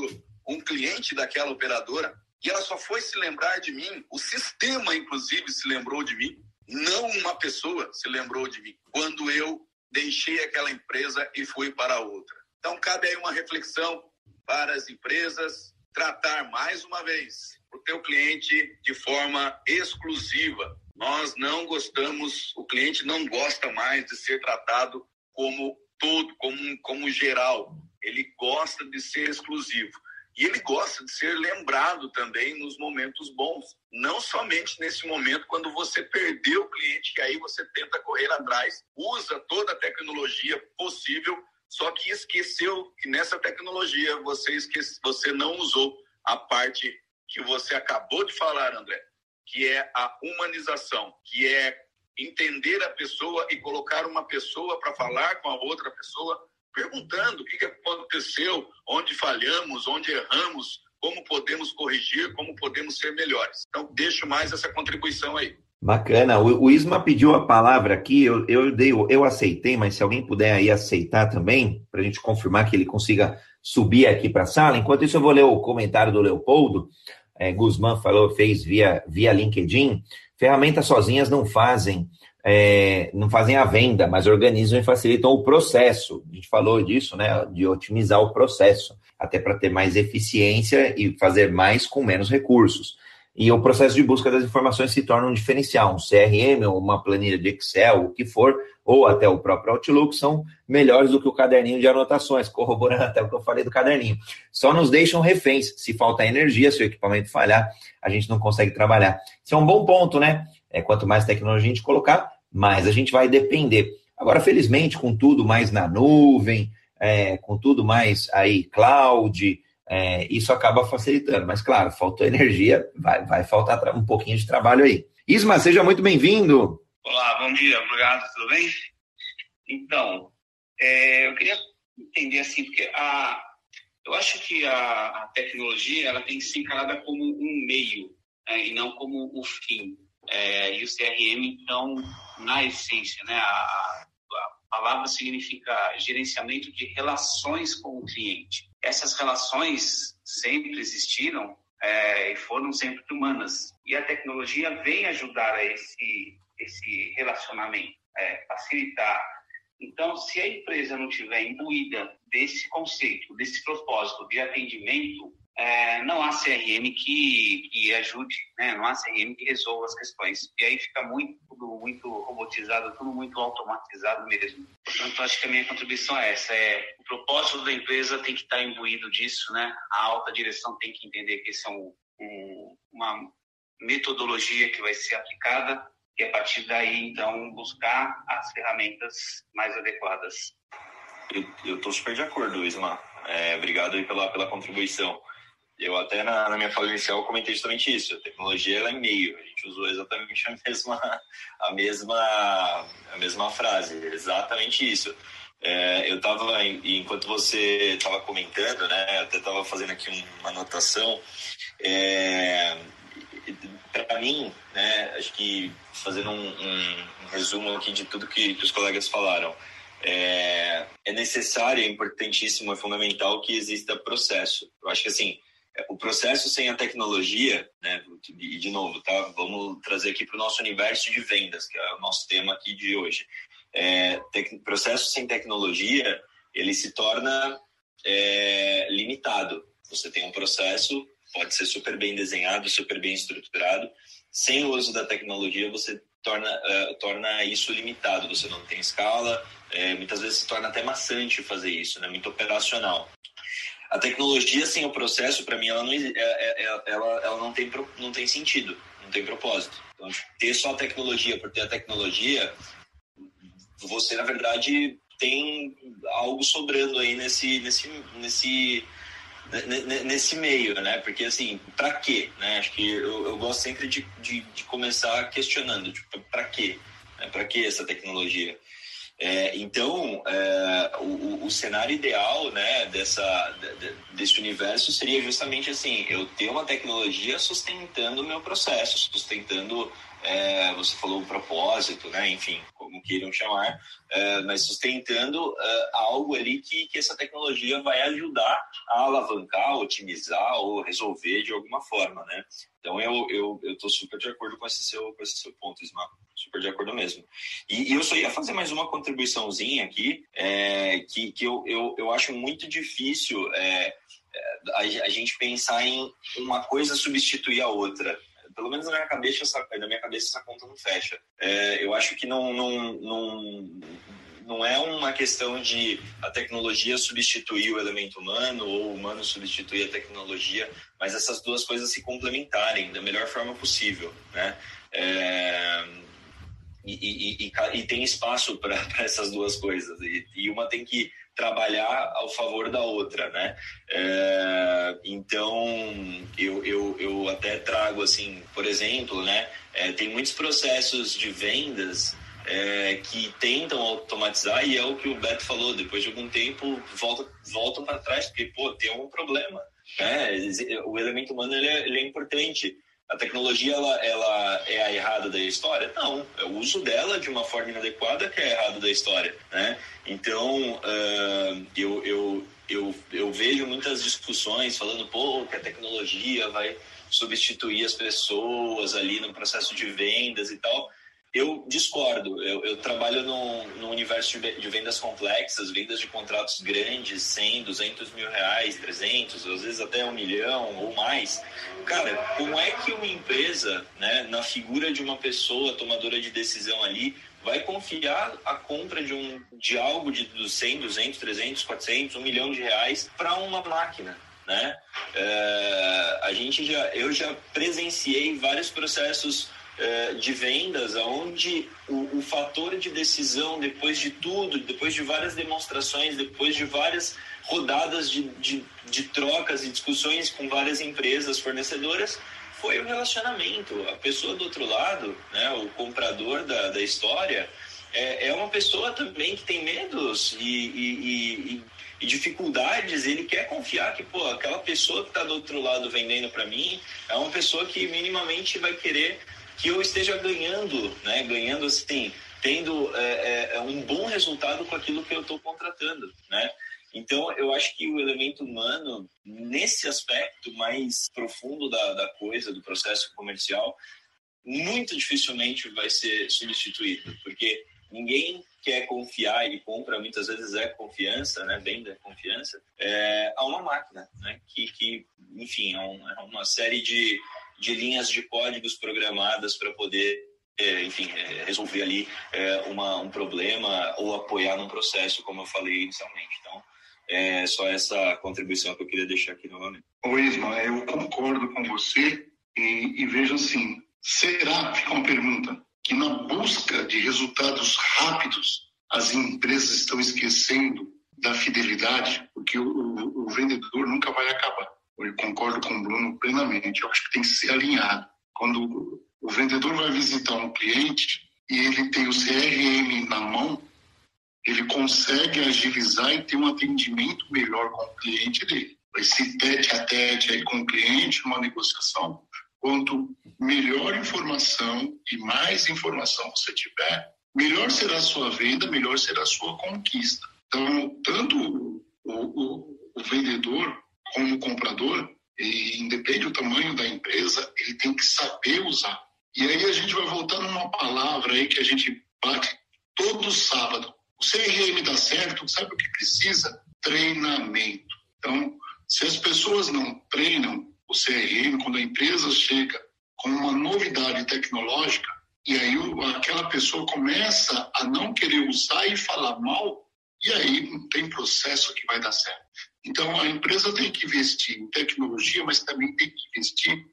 um cliente daquela operadora, e ela só foi se lembrar de mim, o sistema, inclusive, se lembrou de mim, não uma pessoa se lembrou de mim, quando eu deixei aquela empresa e fui para outra. Então, cabe aí uma reflexão para as empresas tratar mais uma vez o teu cliente de forma exclusiva. Nós não gostamos, o cliente não gosta mais de ser tratado como todo, como, como geral. Ele gosta de ser exclusivo. E ele gosta de ser lembrado também nos momentos bons, não somente nesse momento quando você perdeu o cliente, que aí você tenta correr atrás, usa toda a tecnologia possível, só que esqueceu que nessa tecnologia você, esquece, você não usou a parte que você acabou de falar, André, que é a humanização, que é entender a pessoa e colocar uma pessoa para falar com a outra pessoa, perguntando o que aconteceu, onde falhamos, onde erramos, como podemos corrigir, como podemos ser melhores. Então, deixo mais essa contribuição aí. Bacana. O, o Isma pediu a palavra aqui, eu, eu, dei, eu aceitei, mas se alguém puder aí aceitar também, para a gente confirmar que ele consiga subir aqui para a sala. Enquanto isso, eu vou ler o comentário do Leopoldo é, Guzmán falou, fez via, via LinkedIn, ferramentas sozinhas não fazem é, não fazem a venda, mas organizam e facilitam o processo. A gente falou disso, né? De otimizar o processo, até para ter mais eficiência e fazer mais com menos recursos. E o processo de busca das informações se torna um diferencial. Um CRM, ou uma planilha de Excel, o que for, ou até o próprio Outlook, são melhores do que o caderninho de anotações, [LAUGHS] corroborando até o que eu falei do caderninho. Só nos deixam reféns. Se falta energia, se o equipamento falhar, a gente não consegue trabalhar. Isso é um bom ponto, né? É, quanto mais tecnologia a gente colocar, mais a gente vai depender. Agora, felizmente, com tudo mais na nuvem, é, com tudo mais aí cloud, é, isso acaba facilitando. Mas, claro, faltou energia, vai, vai faltar um pouquinho de trabalho aí. Isma, seja muito bem-vindo. Olá, bom dia, obrigado, tudo bem? Então, é, eu queria entender assim, porque a, eu acho que a, a tecnologia ela tem que ser encarada como um meio né, e não como o fim. É, e o CRM, então, na essência, né, a, a, palavra significa gerenciamento de relações com o cliente. Essas relações sempre existiram é, e foram sempre humanas. E a tecnologia vem ajudar a esse, esse relacionamento, é, facilitar. Então, se a empresa não tiver imbuída desse conceito, desse propósito de atendimento, é, não há CRM que, que ajude, né? não há CRM que resolva as questões. E aí fica muito, tudo muito robotizado, tudo muito automatizado mesmo. Portanto, acho que a minha contribuição é essa: é, o propósito da empresa tem que estar imbuído disso, né? a alta direção tem que entender que esse é um, um, uma metodologia que vai ser aplicada e a partir daí, então, buscar as ferramentas mais adequadas. Eu estou super de acordo, Isma. É, obrigado pela, pela contribuição. Eu até na, na, minha fala inicial comentei justamente isso. A tecnologia ela é meio. A gente usou exatamente a [LAUGHS] mesma a mesma a mesma frase. Exatamente isso. É, eu estava enquanto você estava comentando, né? Até estava fazendo aqui uma anotação. É, Para mim, né? Acho que fazendo um, um, um, resumo aqui de tudo que, que os colegas falaram. É, é necessário, é importantíssimo, é fundamental que exista processo. Eu acho que assim o processo sem a tecnologia, né, e de novo, tá, vamos trazer aqui para o nosso universo de vendas, que é o nosso tema aqui de hoje. É, processo sem tecnologia, ele se torna é, limitado. Você tem um processo, pode ser super bem desenhado, super bem estruturado, sem o uso da tecnologia, você torna, uh, torna isso limitado. Você não tem escala, é, muitas vezes se torna até maçante fazer isso, né? muito operacional. A tecnologia sem o processo, para mim, ela não, é, é, é, ela, ela não, tem, não tem sentido, não tem propósito. Então, ter só a tecnologia por ter a tecnologia, você, na verdade, tem algo sobrando aí nesse, nesse, nesse, nesse meio, né? Porque, assim, para quê? Né? Acho que eu, eu gosto sempre de, de, de começar questionando, tipo, para quê? Né? Para que essa tecnologia? É, então, é, o, o, cenário ideal né, dessa, de, desse universo seria justamente assim: eu ter uma tecnologia sustentando o meu processo, sustentando, é, você falou o propósito, né, enfim, como queiram chamar, é, mas sustentando é, algo ali que, que essa tecnologia vai ajudar a alavancar, otimizar ou resolver de alguma forma. Né? Então, eu estou eu, eu super de acordo com esse seu, com esse seu ponto, Ismael super de acordo mesmo. E, e, eu só ia fazer mais uma contribuiçãozinha aqui, é, que, que eu, eu, eu acho muito difícil é, é a, a, gente pensar em uma coisa substituir a outra. Pelo menos na minha cabeça, essa, na minha cabeça essa conta não fecha. É, eu acho que não, não, não, não é uma questão de a tecnologia substituir o elemento humano ou o humano substituir a tecnologia, mas essas duas coisas se complementarem da melhor forma possível, né? É, e, e, e, e tem espaço para [LAUGHS] essas duas coisas e, uma tem que trabalhar ao favor da outra, né? É, então eu, eu, eu até trago assim, por exemplo, né? É, tem muitos processos de vendas é, que tentam automatizar e é o que o Beto falou. Depois de algum tempo volta, voltam para trás porque pô tem um problema. Né? O elemento humano ele é, ele é importante a tecnologia ela, ela é a errada da história? Não, é o uso dela de uma forma inadequada que é errado da história, né? Então, uh, eu, eu, eu, eu vejo muitas discussões falando, pô, que a tecnologia vai substituir as pessoas ali no processo de vendas e tal. Eu discordo. Eu, eu trabalho no, universo de vendas complexas, vendas de contratos grandes, 100, 200 mil reais, 300, às vezes até um milhão ou mais. Cara, como é que uma empresa, né, na figura de uma pessoa tomadora de decisão ali, vai confiar a compra de, um, de algo de 100, 200, 300, 400, um milhão de reais para uma máquina? Né? É, a gente já, eu já presenciei vários processos de vendas, onde o, o, fator de decisão, depois de tudo, depois de várias demonstrações, depois de várias rodadas de, de, de trocas e discussões com várias empresas fornecedoras, foi o relacionamento. A pessoa do outro lado, né, o comprador da, da história, é, é uma pessoa também que tem medos e, e, e, e dificuldades. Ele quer confiar que, pô, aquela pessoa que está do outro lado vendendo para mim é uma pessoa que minimamente vai querer que eu esteja ganhando, né? Ganhando assim, tendo é, é, um bom resultado com aquilo que eu estou contratando, né? Então, eu acho que o elemento humano, nesse aspecto mais profundo da, da coisa, do processo comercial, muito dificilmente vai ser substituído, porque ninguém quer confiar e compra muitas vezes é confiança, né, venda confiança, é, a uma máquina, né, que, que enfim, é, um, é uma série de, de linhas de códigos programadas para poder é, enfim, é, resolver ali é, uma, um problema ou apoiar num processo, como eu falei inicialmente. Então, é só essa contribuição que eu queria deixar aqui novamente. Oi, Isma, eu concordo com você e, e vejo assim, será, fica uma pergunta, que na busca de resultados rápidos, as empresas estão esquecendo da fidelidade, porque o, o, o vendedor nunca vai acabar. Eu concordo com o Bruno plenamente, eu acho que tem que ser alinhado. Quando o vendedor vai visitar um cliente e ele tem o CRM na mão, ele consegue agilizar e ter um atendimento melhor com o cliente dele. Esse tete a tete aí com o cliente, uma negociação, quanto melhor informação e mais informação você tiver, melhor será a sua venda, melhor será a sua conquista. Então, tanto o, o, o vendedor como comprador, e independe do tamanho da empresa, ele tem que saber usar. E aí a gente vai voltar numa palavra aí que a gente bate todo sábado. O CRM dá certo, sabe o que precisa? Treinamento. Então, se as pessoas não treinam o CRM, quando a empresa chega com uma novidade tecnológica, e aí aquela pessoa começa a não querer usar e falar mal, e aí não tem processo que vai dar certo. Então, a empresa tem que investir em tecnologia, mas também tem que investir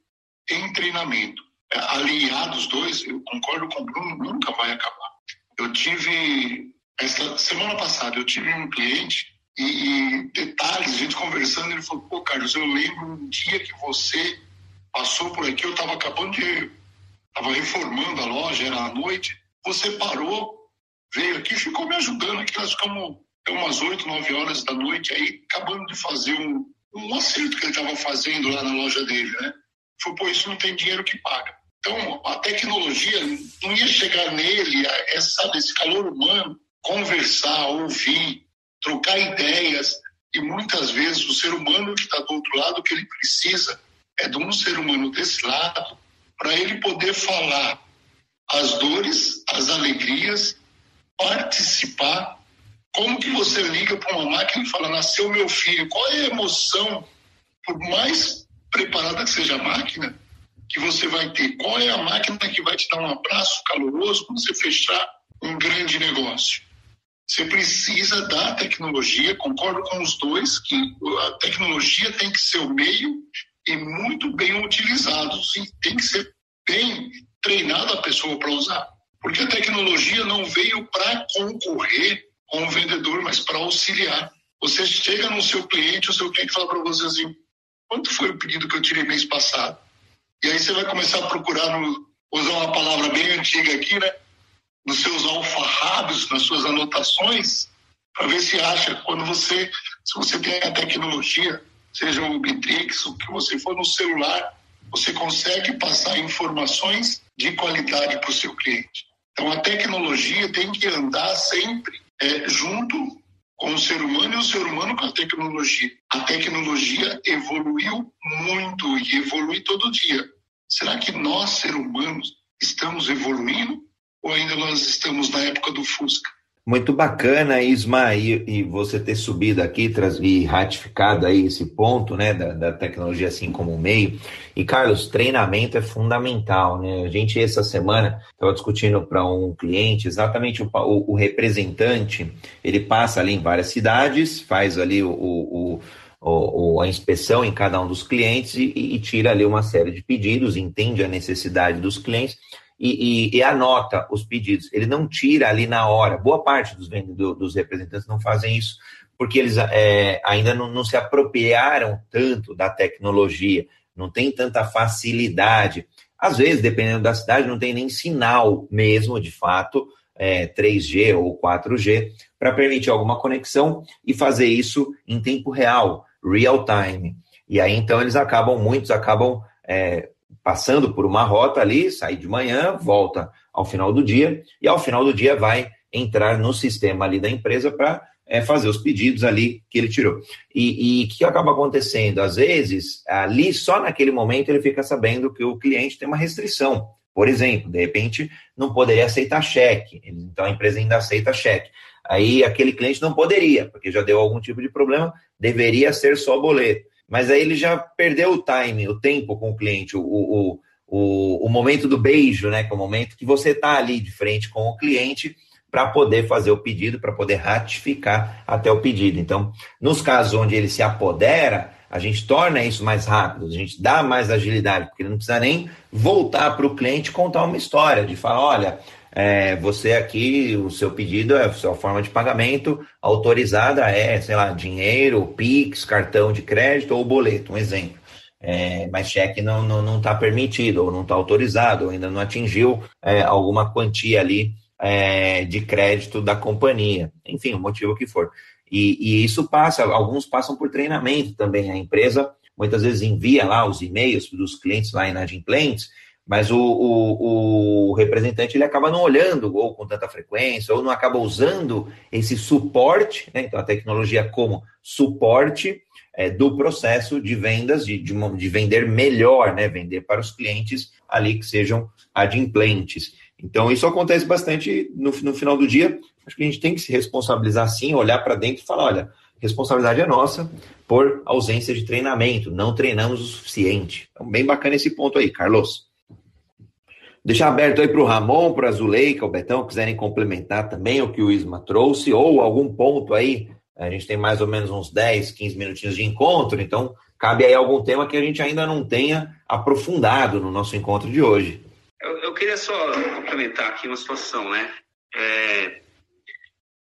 em treinamento. É, Aliados os dois, eu concordo com o Bruno, nunca vai acabar. Eu tive, essa semana passada, eu tive um cliente e, e, detalhes, a gente conversando, ele falou, pô, Carlos, eu lembro um dia que você passou por aqui, eu estava acabando de, estava reformando a loja, era à noite, você parou, veio aqui ficou me ajudando aqui, nós ficamos umas oito, nove horas da noite aí, acabando de fazer um, um acerto que ele estava fazendo lá na loja dele, né? Falei, pô, isso não tem dinheiro que paga. Então, a tecnologia não ia chegar nele, essa, esse calor humano, conversar, ouvir, trocar ideias. E muitas vezes o ser humano que está do outro lado, o que ele precisa é de um ser humano desse lado, para ele poder falar as dores, as alegrias, participar. Como que você liga para uma máquina e fala, nasceu meu filho? Qual é a emoção, por mais preparada que seja a máquina, que você vai ter? Qual é a máquina que vai te dar um abraço caloroso quando você fechar um grande negócio? Você precisa da tecnologia, concordo com os dois, que a tecnologia tem que ser o meio e muito bem utilizado, sim, tem que ser bem treinada a pessoa para usar. Porque a tecnologia não veio para concorrer o vendedor, mas para auxiliar. Você chega no seu cliente, o seu cliente fala para você assim: quanto foi o pedido que eu tirei mês passado? E aí você vai começar a procurar, no, usar uma palavra bem antiga aqui, né? nos seus alfarrábios, nas suas anotações, para ver se acha quando você, se você tem a tecnologia, seja o Bitrix, o que você for no celular, você consegue passar informações de qualidade para o seu cliente. Então a tecnologia tem que andar sempre é, junto com o ser humano e o ser humano com a tecnologia. A tecnologia evoluiu muito e evolui todo dia. Será que nós, seres humanos, estamos evoluindo? ou ainda nós estamos na época do Fusca? Muito bacana, Isma, e, e você ter subido aqui e ratificado aí esse ponto, né, da, da, tecnologia assim como meio. E, Carlos, treinamento é fundamental, né? A gente, essa semana, estava discutindo para um cliente, exatamente o, o, o, representante, ele passa ali em várias cidades, faz ali o, o a inspeção em cada um dos clientes e, e, tira ali uma série de pedidos, entende a necessidade dos clientes e, e, e, anota os pedidos. Ele não tira ali na hora. Boa parte dos, dos representantes não fazem isso, porque eles é, ainda não, não, se apropriaram tanto da tecnologia, não tem tanta facilidade. Às vezes, dependendo da cidade, não tem nem sinal mesmo, de fato, é, 3G ou 4G, para permitir alguma conexão e fazer isso em tempo real, real time. E aí, então, eles acabam, muitos acabam é, passando por uma rota ali, sai de manhã, volta ao final do dia, e ao final do dia vai entrar no sistema ali da empresa para é, fazer os pedidos ali que ele tirou. E o que acaba acontecendo? Às vezes, ali, só naquele momento, ele fica sabendo que o cliente tem uma restrição. Por exemplo, de repente, não poderia aceitar cheque, então a empresa ainda aceita cheque. Aí aquele cliente não poderia, porque já deu algum tipo de problema, deveria ser só boleto. Mas aí ele já perdeu o time, o tempo com o cliente, o, o, o, o momento do beijo, né? Que é o momento que você está ali de frente com o cliente para poder fazer o pedido, para poder ratificar até o pedido. Então, nos casos onde ele se apodera, a gente torna isso mais rápido, a gente dá mais agilidade, porque ele não precisa nem voltar para o cliente contar uma história, de falar, olha, é, você aqui, o seu pedido, é a sua forma de pagamento autorizada é, sei lá, dinheiro, Pix, cartão de crédito ou boleto, um exemplo. É, mas cheque não está não, não tá permitido, ou não está autorizado, ou ainda não atingiu é, alguma quantia ali é, de crédito da companhia. Enfim, o motivo que for. E, e, isso passa, alguns passam por treinamento também. A empresa muitas vezes envia lá os e-mails dos clientes lá inadimplentes, mas o, o, o, representante ele acaba não olhando ou com tanta frequência, ou não acaba usando esse suporte, né? então a tecnologia como suporte é, do processo de vendas, de, de, de, vender melhor, né? vender para os clientes ali que sejam adimplentes. Então isso acontece bastante no, no final do dia. Acho que a gente tem que se responsabilizar sim, olhar para dentro e falar, olha, responsabilidade é nossa por ausência de treinamento, não treinamos o suficiente. Então, bem bacana esse ponto aí, Carlos. Deixar aberto aí para o Ramon, para a Zuleika, o Betão, quiserem complementar também o que o Isma trouxe, ou algum ponto aí. A gente tem mais ou menos uns 10, 15 minutinhos de encontro, então cabe aí algum tema que a gente ainda não tenha aprofundado no nosso encontro de hoje. Eu, eu queria só complementar aqui uma situação, né? É,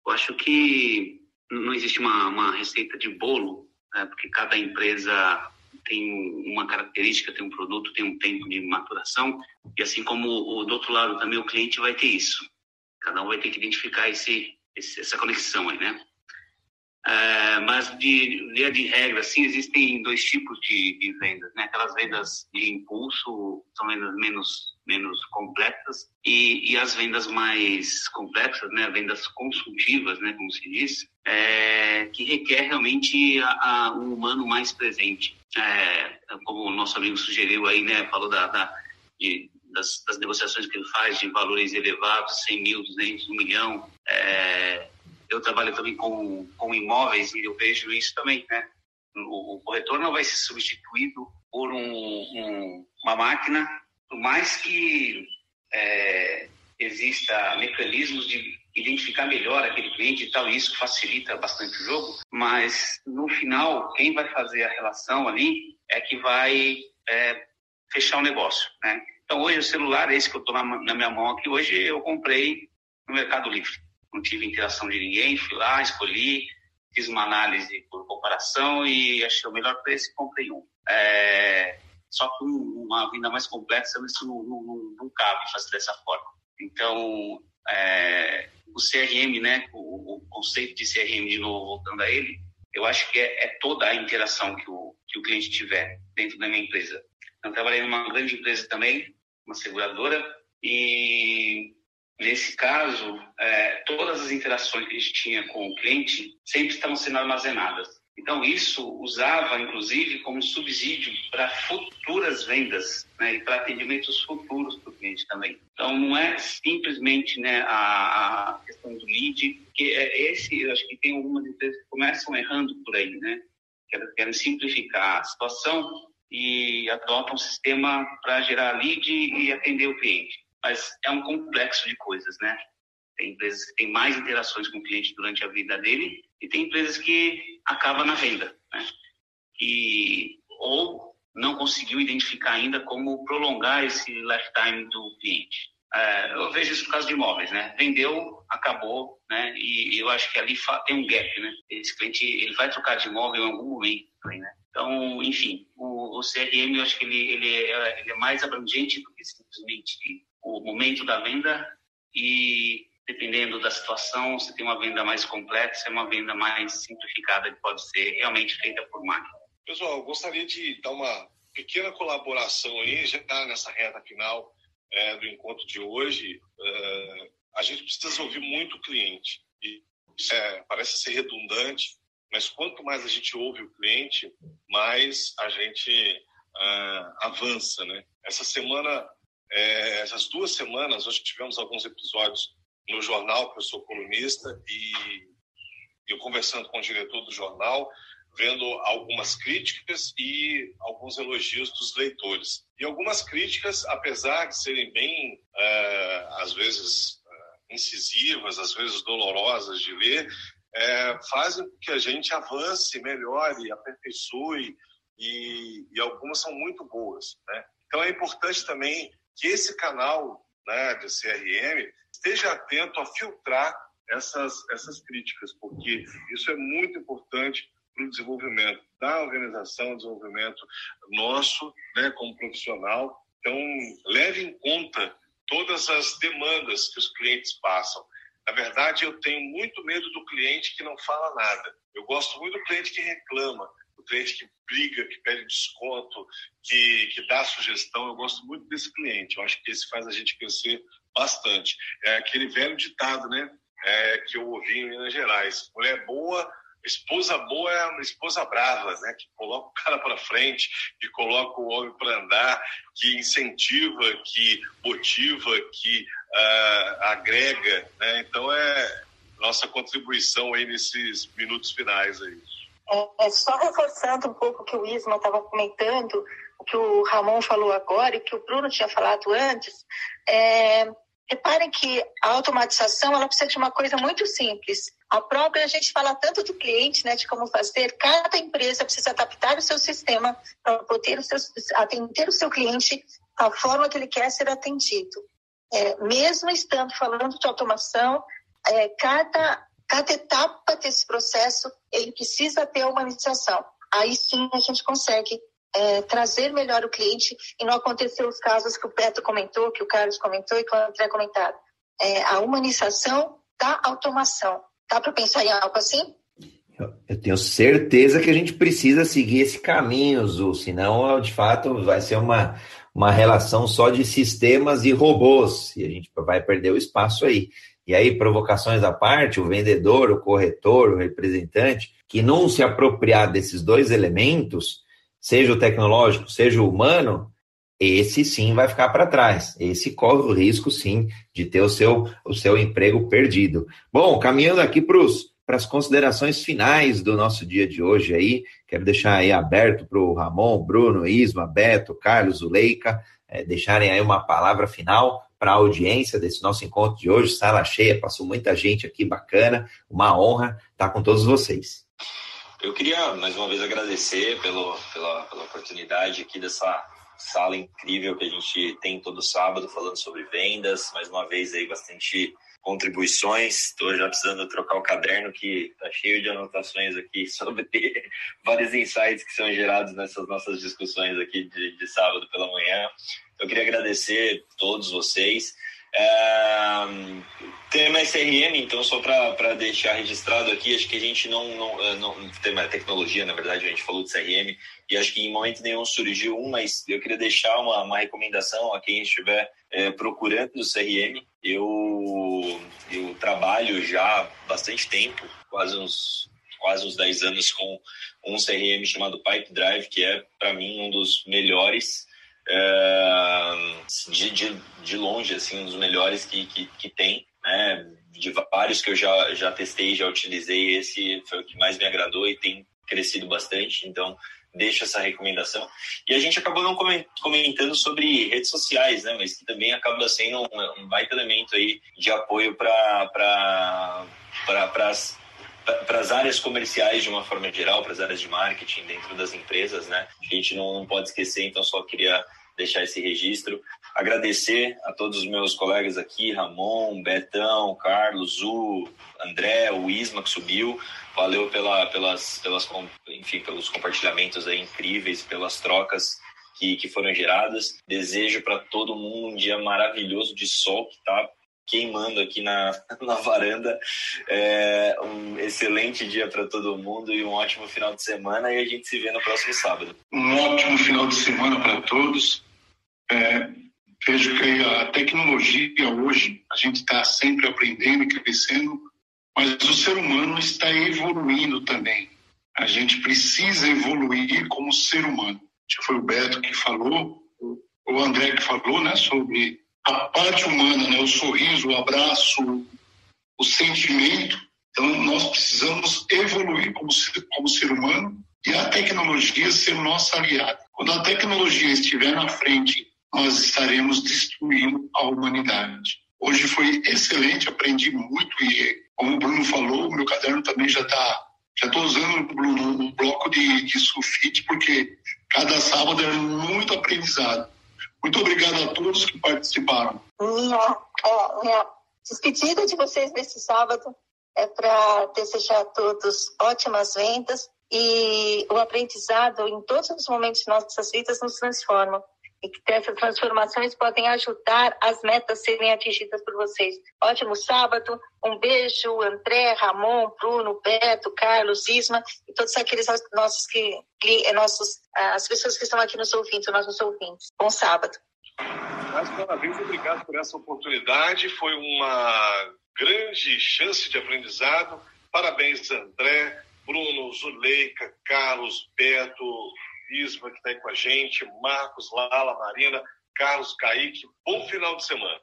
eu acho que não existe uma, uma receita de bolo, né? porque cada empresa tem uma característica, tem um produto, tem um tempo de maturação, e assim como o, do outro lado também o cliente vai ter isso. Cada um vai ter que identificar esse, esse essa conexão aí, né? É, mas de de regra, assim, existem dois tipos de, de, vendas, né? Aquelas vendas de impulso são vendas menos menos complexas e, e as vendas mais complexas, né? Vendas consultivas, né? Como se diz, é, que requer realmente a, a, um humano mais presente. É, como o nosso amigo sugeriu aí, né? Falou da, da de, das, das, negociações que ele faz de valores elevados, 100 mil, 200, 1 milhão. É, eu trabalho também com, com imóveis e eu vejo isso também, né? O, o corretor não vai ser substituído por um, um, uma máquina, por mais que é, exista mecanismos de identificar melhor aquele cliente e tal, e isso facilita bastante o jogo, mas no final, quem vai fazer a relação ali é que vai é, fechar o negócio, né? Então, hoje o celular, esse que eu estou na, na minha mão aqui, hoje eu comprei no Mercado Livre. Não tive interação de ninguém, fui lá, escolhi, fiz uma análise por comparação e achei o melhor preço e comprei um. É, só que uma venda mais complexa, isso não, não, não cabe fazer dessa forma. Então, é, o CRM, né, o, o, conceito de CRM, de novo, voltando a ele, eu acho que é, é, toda a interação que o, que o cliente tiver dentro da minha empresa. Eu trabalhei numa grande empresa também, uma seguradora, e nesse caso, é, todas as interações que a gente tinha com o cliente sempre estavam sendo armazenadas. Então, isso usava, inclusive, como subsídio para futuras vendas né, e para atendimentos futuros para o cliente também. Então, não é simplesmente né, a, questão do lead, que é esse, eu acho que tem algumas empresas que começam errando por aí, né? Querem simplificar a situação e adotam um sistema para gerar lead e atender o cliente. Mas é um complexo de coisas, né? Tem empresas que têm mais interações com o cliente durante a vida dele e tem empresas que acabam na venda, né? E, ou não conseguiu identificar ainda como prolongar esse lifetime do cliente. É, eu vejo isso no caso de imóveis, né? Vendeu, acabou, né? E eu acho que ali tem um gap, né? Esse cliente ele vai trocar de imóvel em algum momento, né? Então, enfim, o, o CRM eu acho que ele, ele, é, ele é mais abrangente do que simplesmente o momento da venda e dependendo da situação, se tem uma venda mais complexa, é uma venda mais simplificada que pode ser realmente feita por máquina. Pessoal, gostaria de dar uma pequena colaboração aí, já está nessa reta final é, do encontro de hoje. É, a gente precisa ouvir muito o cliente. E é, parece ser redundante, mas quanto mais a gente ouve o cliente, mais a gente uh, avança, né? Essa semana, é, essas duas semanas, hoje tivemos alguns episódios no jornal, que eu sou colunista, e eu conversando com o diretor do jornal, vendo algumas críticas e alguns elogios dos leitores. E algumas críticas, apesar de serem bem, uh, às vezes, uh, incisivas, às vezes dolorosas de ler, uh, fazem com que a gente avance, melhore, aperfeiçoe, e, e algumas são muito boas. Né? Então é importante também que esse canal né, de CRM esteja atento a filtrar essas, essas críticas, porque isso é muito importante para o desenvolvimento da organização, desenvolvimento nosso, né, como profissional. Então, leve em conta todas as demandas que os clientes passam. Na verdade, eu tenho muito medo do cliente que não fala nada. Eu gosto muito do cliente que reclama, cliente que briga, que pede desconto, que, que dá sugestão. Eu gosto muito desse cliente. Eu acho que esse faz a gente crescer bastante. É aquele velho ditado, né? É, que eu ouvi em Minas Gerais. Mulher boa esposa boa é uma esposa brava, né? Que coloca o cara para frente, que coloca o homem para andar, que incentiva, que motiva, que uh, agrega, né? Então é nossa contribuição aí nesses minutos finais aí. É, é só reforçando um pouco o que o Isma estava comentando, o que o Ramon falou agora e que o Bruno tinha falado antes. É, Reparem que a automatização ela precisa de uma coisa muito simples. A própria, a gente fala tanto do cliente, né, de como fazer, cada empresa precisa adaptar o seu sistema para poder o seu, atender o seu cliente da forma que ele quer ser atendido. É, mesmo estando falando de automação, é, cada, cada etapa desse processo, ele precisa ter humanização. Aí sim a gente consegue é, trazer melhor o cliente e não acontecer os casos que o Beto comentou, que o Carlos comentou e que o André comentaram. É, a humanização da automação. Dá para pensar em algo assim? Eu tenho certeza que a gente precisa seguir esse caminho, Zu, senão, de fato, vai ser uma, uma relação só de sistemas e robôs, e a gente vai perder o espaço aí. E aí, provocações à parte, o vendedor, o corretor, o representante, que não se apropriar desses dois elementos, seja o tecnológico, seja o humano, esse sim vai ficar para trás. Esse corre o risco, sim, de ter o seu, o seu emprego perdido. Bom, caminhando aqui para as considerações finais do nosso dia de hoje aí, quero deixar aí aberto para o Ramon, Bruno, Isma, Beto, Carlos, Zuleika, é, deixarem aí uma palavra final para a audiência desse nosso encontro de hoje, sala cheia, passou muita gente aqui, bacana, uma honra estar com todos vocês. Eu queria mais uma vez agradecer pelo, pela, pela oportunidade aqui dessa sala incrível que a gente tem todo sábado falando sobre vendas. Mais uma vez aí bastante contribuições. Estou já precisando trocar o caderno que está cheio de anotações aqui [LAUGHS] sobre vários insights que são gerados nessas nossas discussões aqui de, de sábado pela manhã. Eu queria agradecer todos vocês. É, tema SRM, então, só para deixar registrado aqui, acho que a gente não, não, é, não. Tema tecnologia, na verdade, a gente falou de CRM, e acho que em momento nenhum surgiu um, mas eu queria deixar uma, uma recomendação a quem estiver é, procurando o CRM. Eu, eu trabalho já há bastante tempo, quase uns, quase uns 10 anos, com um CRM chamado Pipe Drive, que é, para mim, um dos melhores de, de, de, longe, assim, um dos melhores que, que, que tem, né? De vários que eu já, já testei, já utilizei, esse foi o que mais me agradou e tem crescido bastante, então deixo essa recomendação. E a gente acabou não comentando sobre redes sociais, né? Mas que também acaba sendo um, um baita elemento aí de apoio para para as áreas comerciais de uma forma geral, para as áreas de marketing dentro das empresas, né? A gente não, não pode esquecer, então só queria deixar esse registro. Agradecer a todos os meus colegas aqui, Ramon, Betão, Carlos, Zu, André, o Isma que subiu. Valeu pela, pelas, pelas, enfim, pelos compartilhamentos incríveis, pelas trocas que, que foram geradas. Desejo para todo mundo um dia maravilhoso de sol que está queimando aqui na, [LAUGHS] na varanda. É, um excelente dia para todo mundo e um ótimo final de semana. E a gente se vê no próximo sábado. Um ótimo final de semana para todos. É, vejo que a tecnologia hoje, a gente está sempre aprendendo e crescendo, mas o ser humano está evoluindo também. A gente precisa evoluir como ser humano. Foi o Beto que falou, o André que falou, né, sobre a parte humana, né, o sorriso, o abraço, o sentimento. Então, nós precisamos evoluir como ser, como ser humano e a tecnologia ser nossa aliada. Quando a tecnologia estiver na frente, nós estaremos destruindo a humanidade. Hoje foi excelente, aprendi muito e, como o Bruno falou, meu caderno também já está. Já estou usando, um bloco de, de sulfite, porque cada sábado é muito aprendizado. Muito obrigado a todos que participaram. Minha, é, minha despedida de vocês nesse sábado é para desejar a todos ótimas vendas e o aprendizado em todos os momentos de nossas vidas nos transforma e que essas transformações podem ajudar as metas serem atingidas por vocês. Ótimo sábado, um beijo, André, Ramon, Bruno, Beto, Carlos, Isma e todos aqueles nossos que, nossos, as pessoas que estão aqui nos ouvindo, nossos ouvintes. Bom sábado. Mais uma vez, obrigado por essa oportunidade. Foi uma grande chance de aprendizado. Parabéns, André, Bruno, Zuleika, Carlos, Beto, Isma, que está aí com a gente, Marcos, Lala, Marina, Carlos, Kaique. Bom final de semana.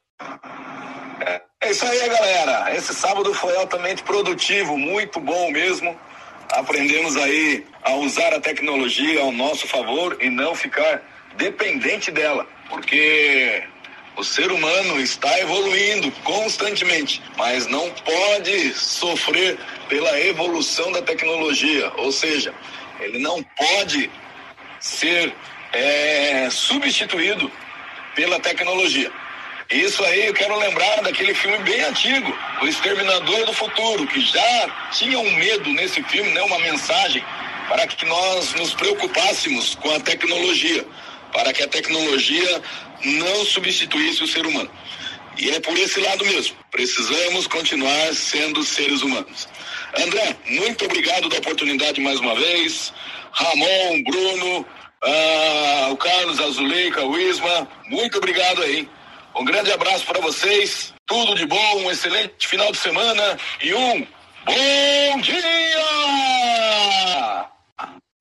É, é isso aí, galera. Esse sábado foi altamente produtivo, muito bom mesmo. Aprendemos aí a usar a tecnologia ao nosso favor e não ficar dependente dela, porque o ser humano está evoluindo constantemente, mas não pode sofrer pela evolução da tecnologia, ou seja, ele não pode ser é, substituído pela tecnologia. Isso aí eu quero lembrar daquele filme bem antigo, O Exterminador do Futuro, que já tinha um medo nesse filme, né, uma mensagem para que nós nos preocupássemos com a tecnologia, para que a tecnologia não substituísse o ser humano. E é por esse lado mesmo. Precisamos continuar sendo seres humanos. André, muito obrigado da oportunidade mais uma vez. Ramon, Bruno, ah, o Carlos, Azuleika, o Isma, muito obrigado aí. Um grande abraço para vocês, tudo de bom, um excelente final de semana e um bom dia!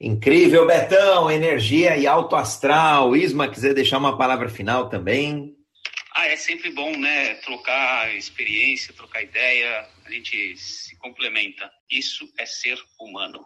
Incrível, Betão, energia e alto astral. Isma, quiser deixar uma palavra final também? Ah, é sempre bom, né? Trocar experiência, trocar ideia, a gente se complementa. Isso é ser humano.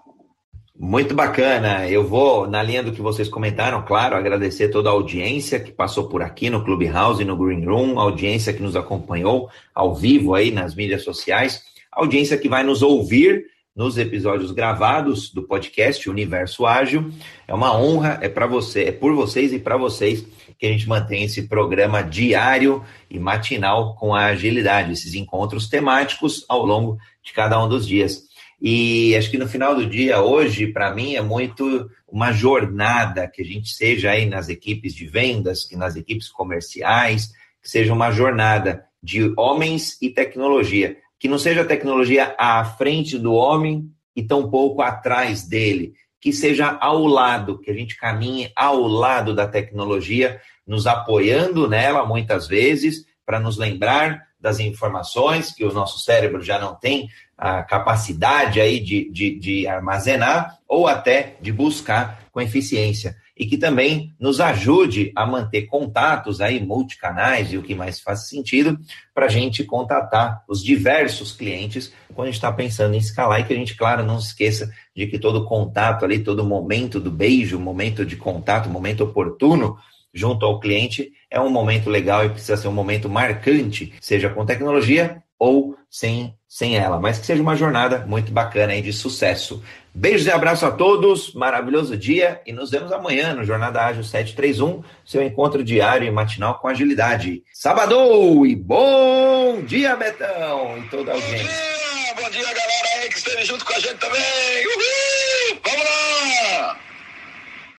Muito bacana. Eu vou, na linha do que vocês comentaram, claro, agradecer toda a audiência que passou por aqui no Clubhouse e no Green Room, a audiência que nos acompanhou ao vivo aí nas mídias sociais, a audiência que vai nos ouvir nos episódios gravados do podcast Universo Ágil. É uma honra, é para você, é por vocês e para vocês que a gente mantém esse programa diário e matinal com a agilidade, esses encontros temáticos ao longo de cada um dos dias. E acho que no final do dia, hoje, para mim, é muito uma jornada que a gente seja aí nas equipes de vendas, que nas equipes comerciais, que seja uma jornada de homens e tecnologia. Que não seja a tecnologia à frente do homem e tampouco atrás dele. Que seja ao lado, que a gente caminhe ao lado da tecnologia, nos apoiando nela muitas vezes, para nos lembrar das informações que o nosso cérebro já não tem a capacidade aí de, de, de armazenar ou até de buscar com eficiência. E que também nos ajude a manter contatos aí multicanais e o que mais faz sentido para a gente contatar os diversos clientes quando a gente está pensando em escalar. E que a gente, claro, não se esqueça de que todo contato ali, todo momento do beijo, momento de contato, momento oportuno junto ao cliente é um momento legal e precisa ser um momento marcante, seja com tecnologia ou sem, sem ela, mas que seja uma jornada muito bacana aí de sucesso. Beijos e abraço a todos, maravilhoso dia e nos vemos amanhã no Jornada Ágil 731, seu encontro diário e matinal com agilidade. Sábado e bom dia, Betão, e toda a audiência. Bom dia, bom dia galera aí que esteve junto com a gente também. Uhul!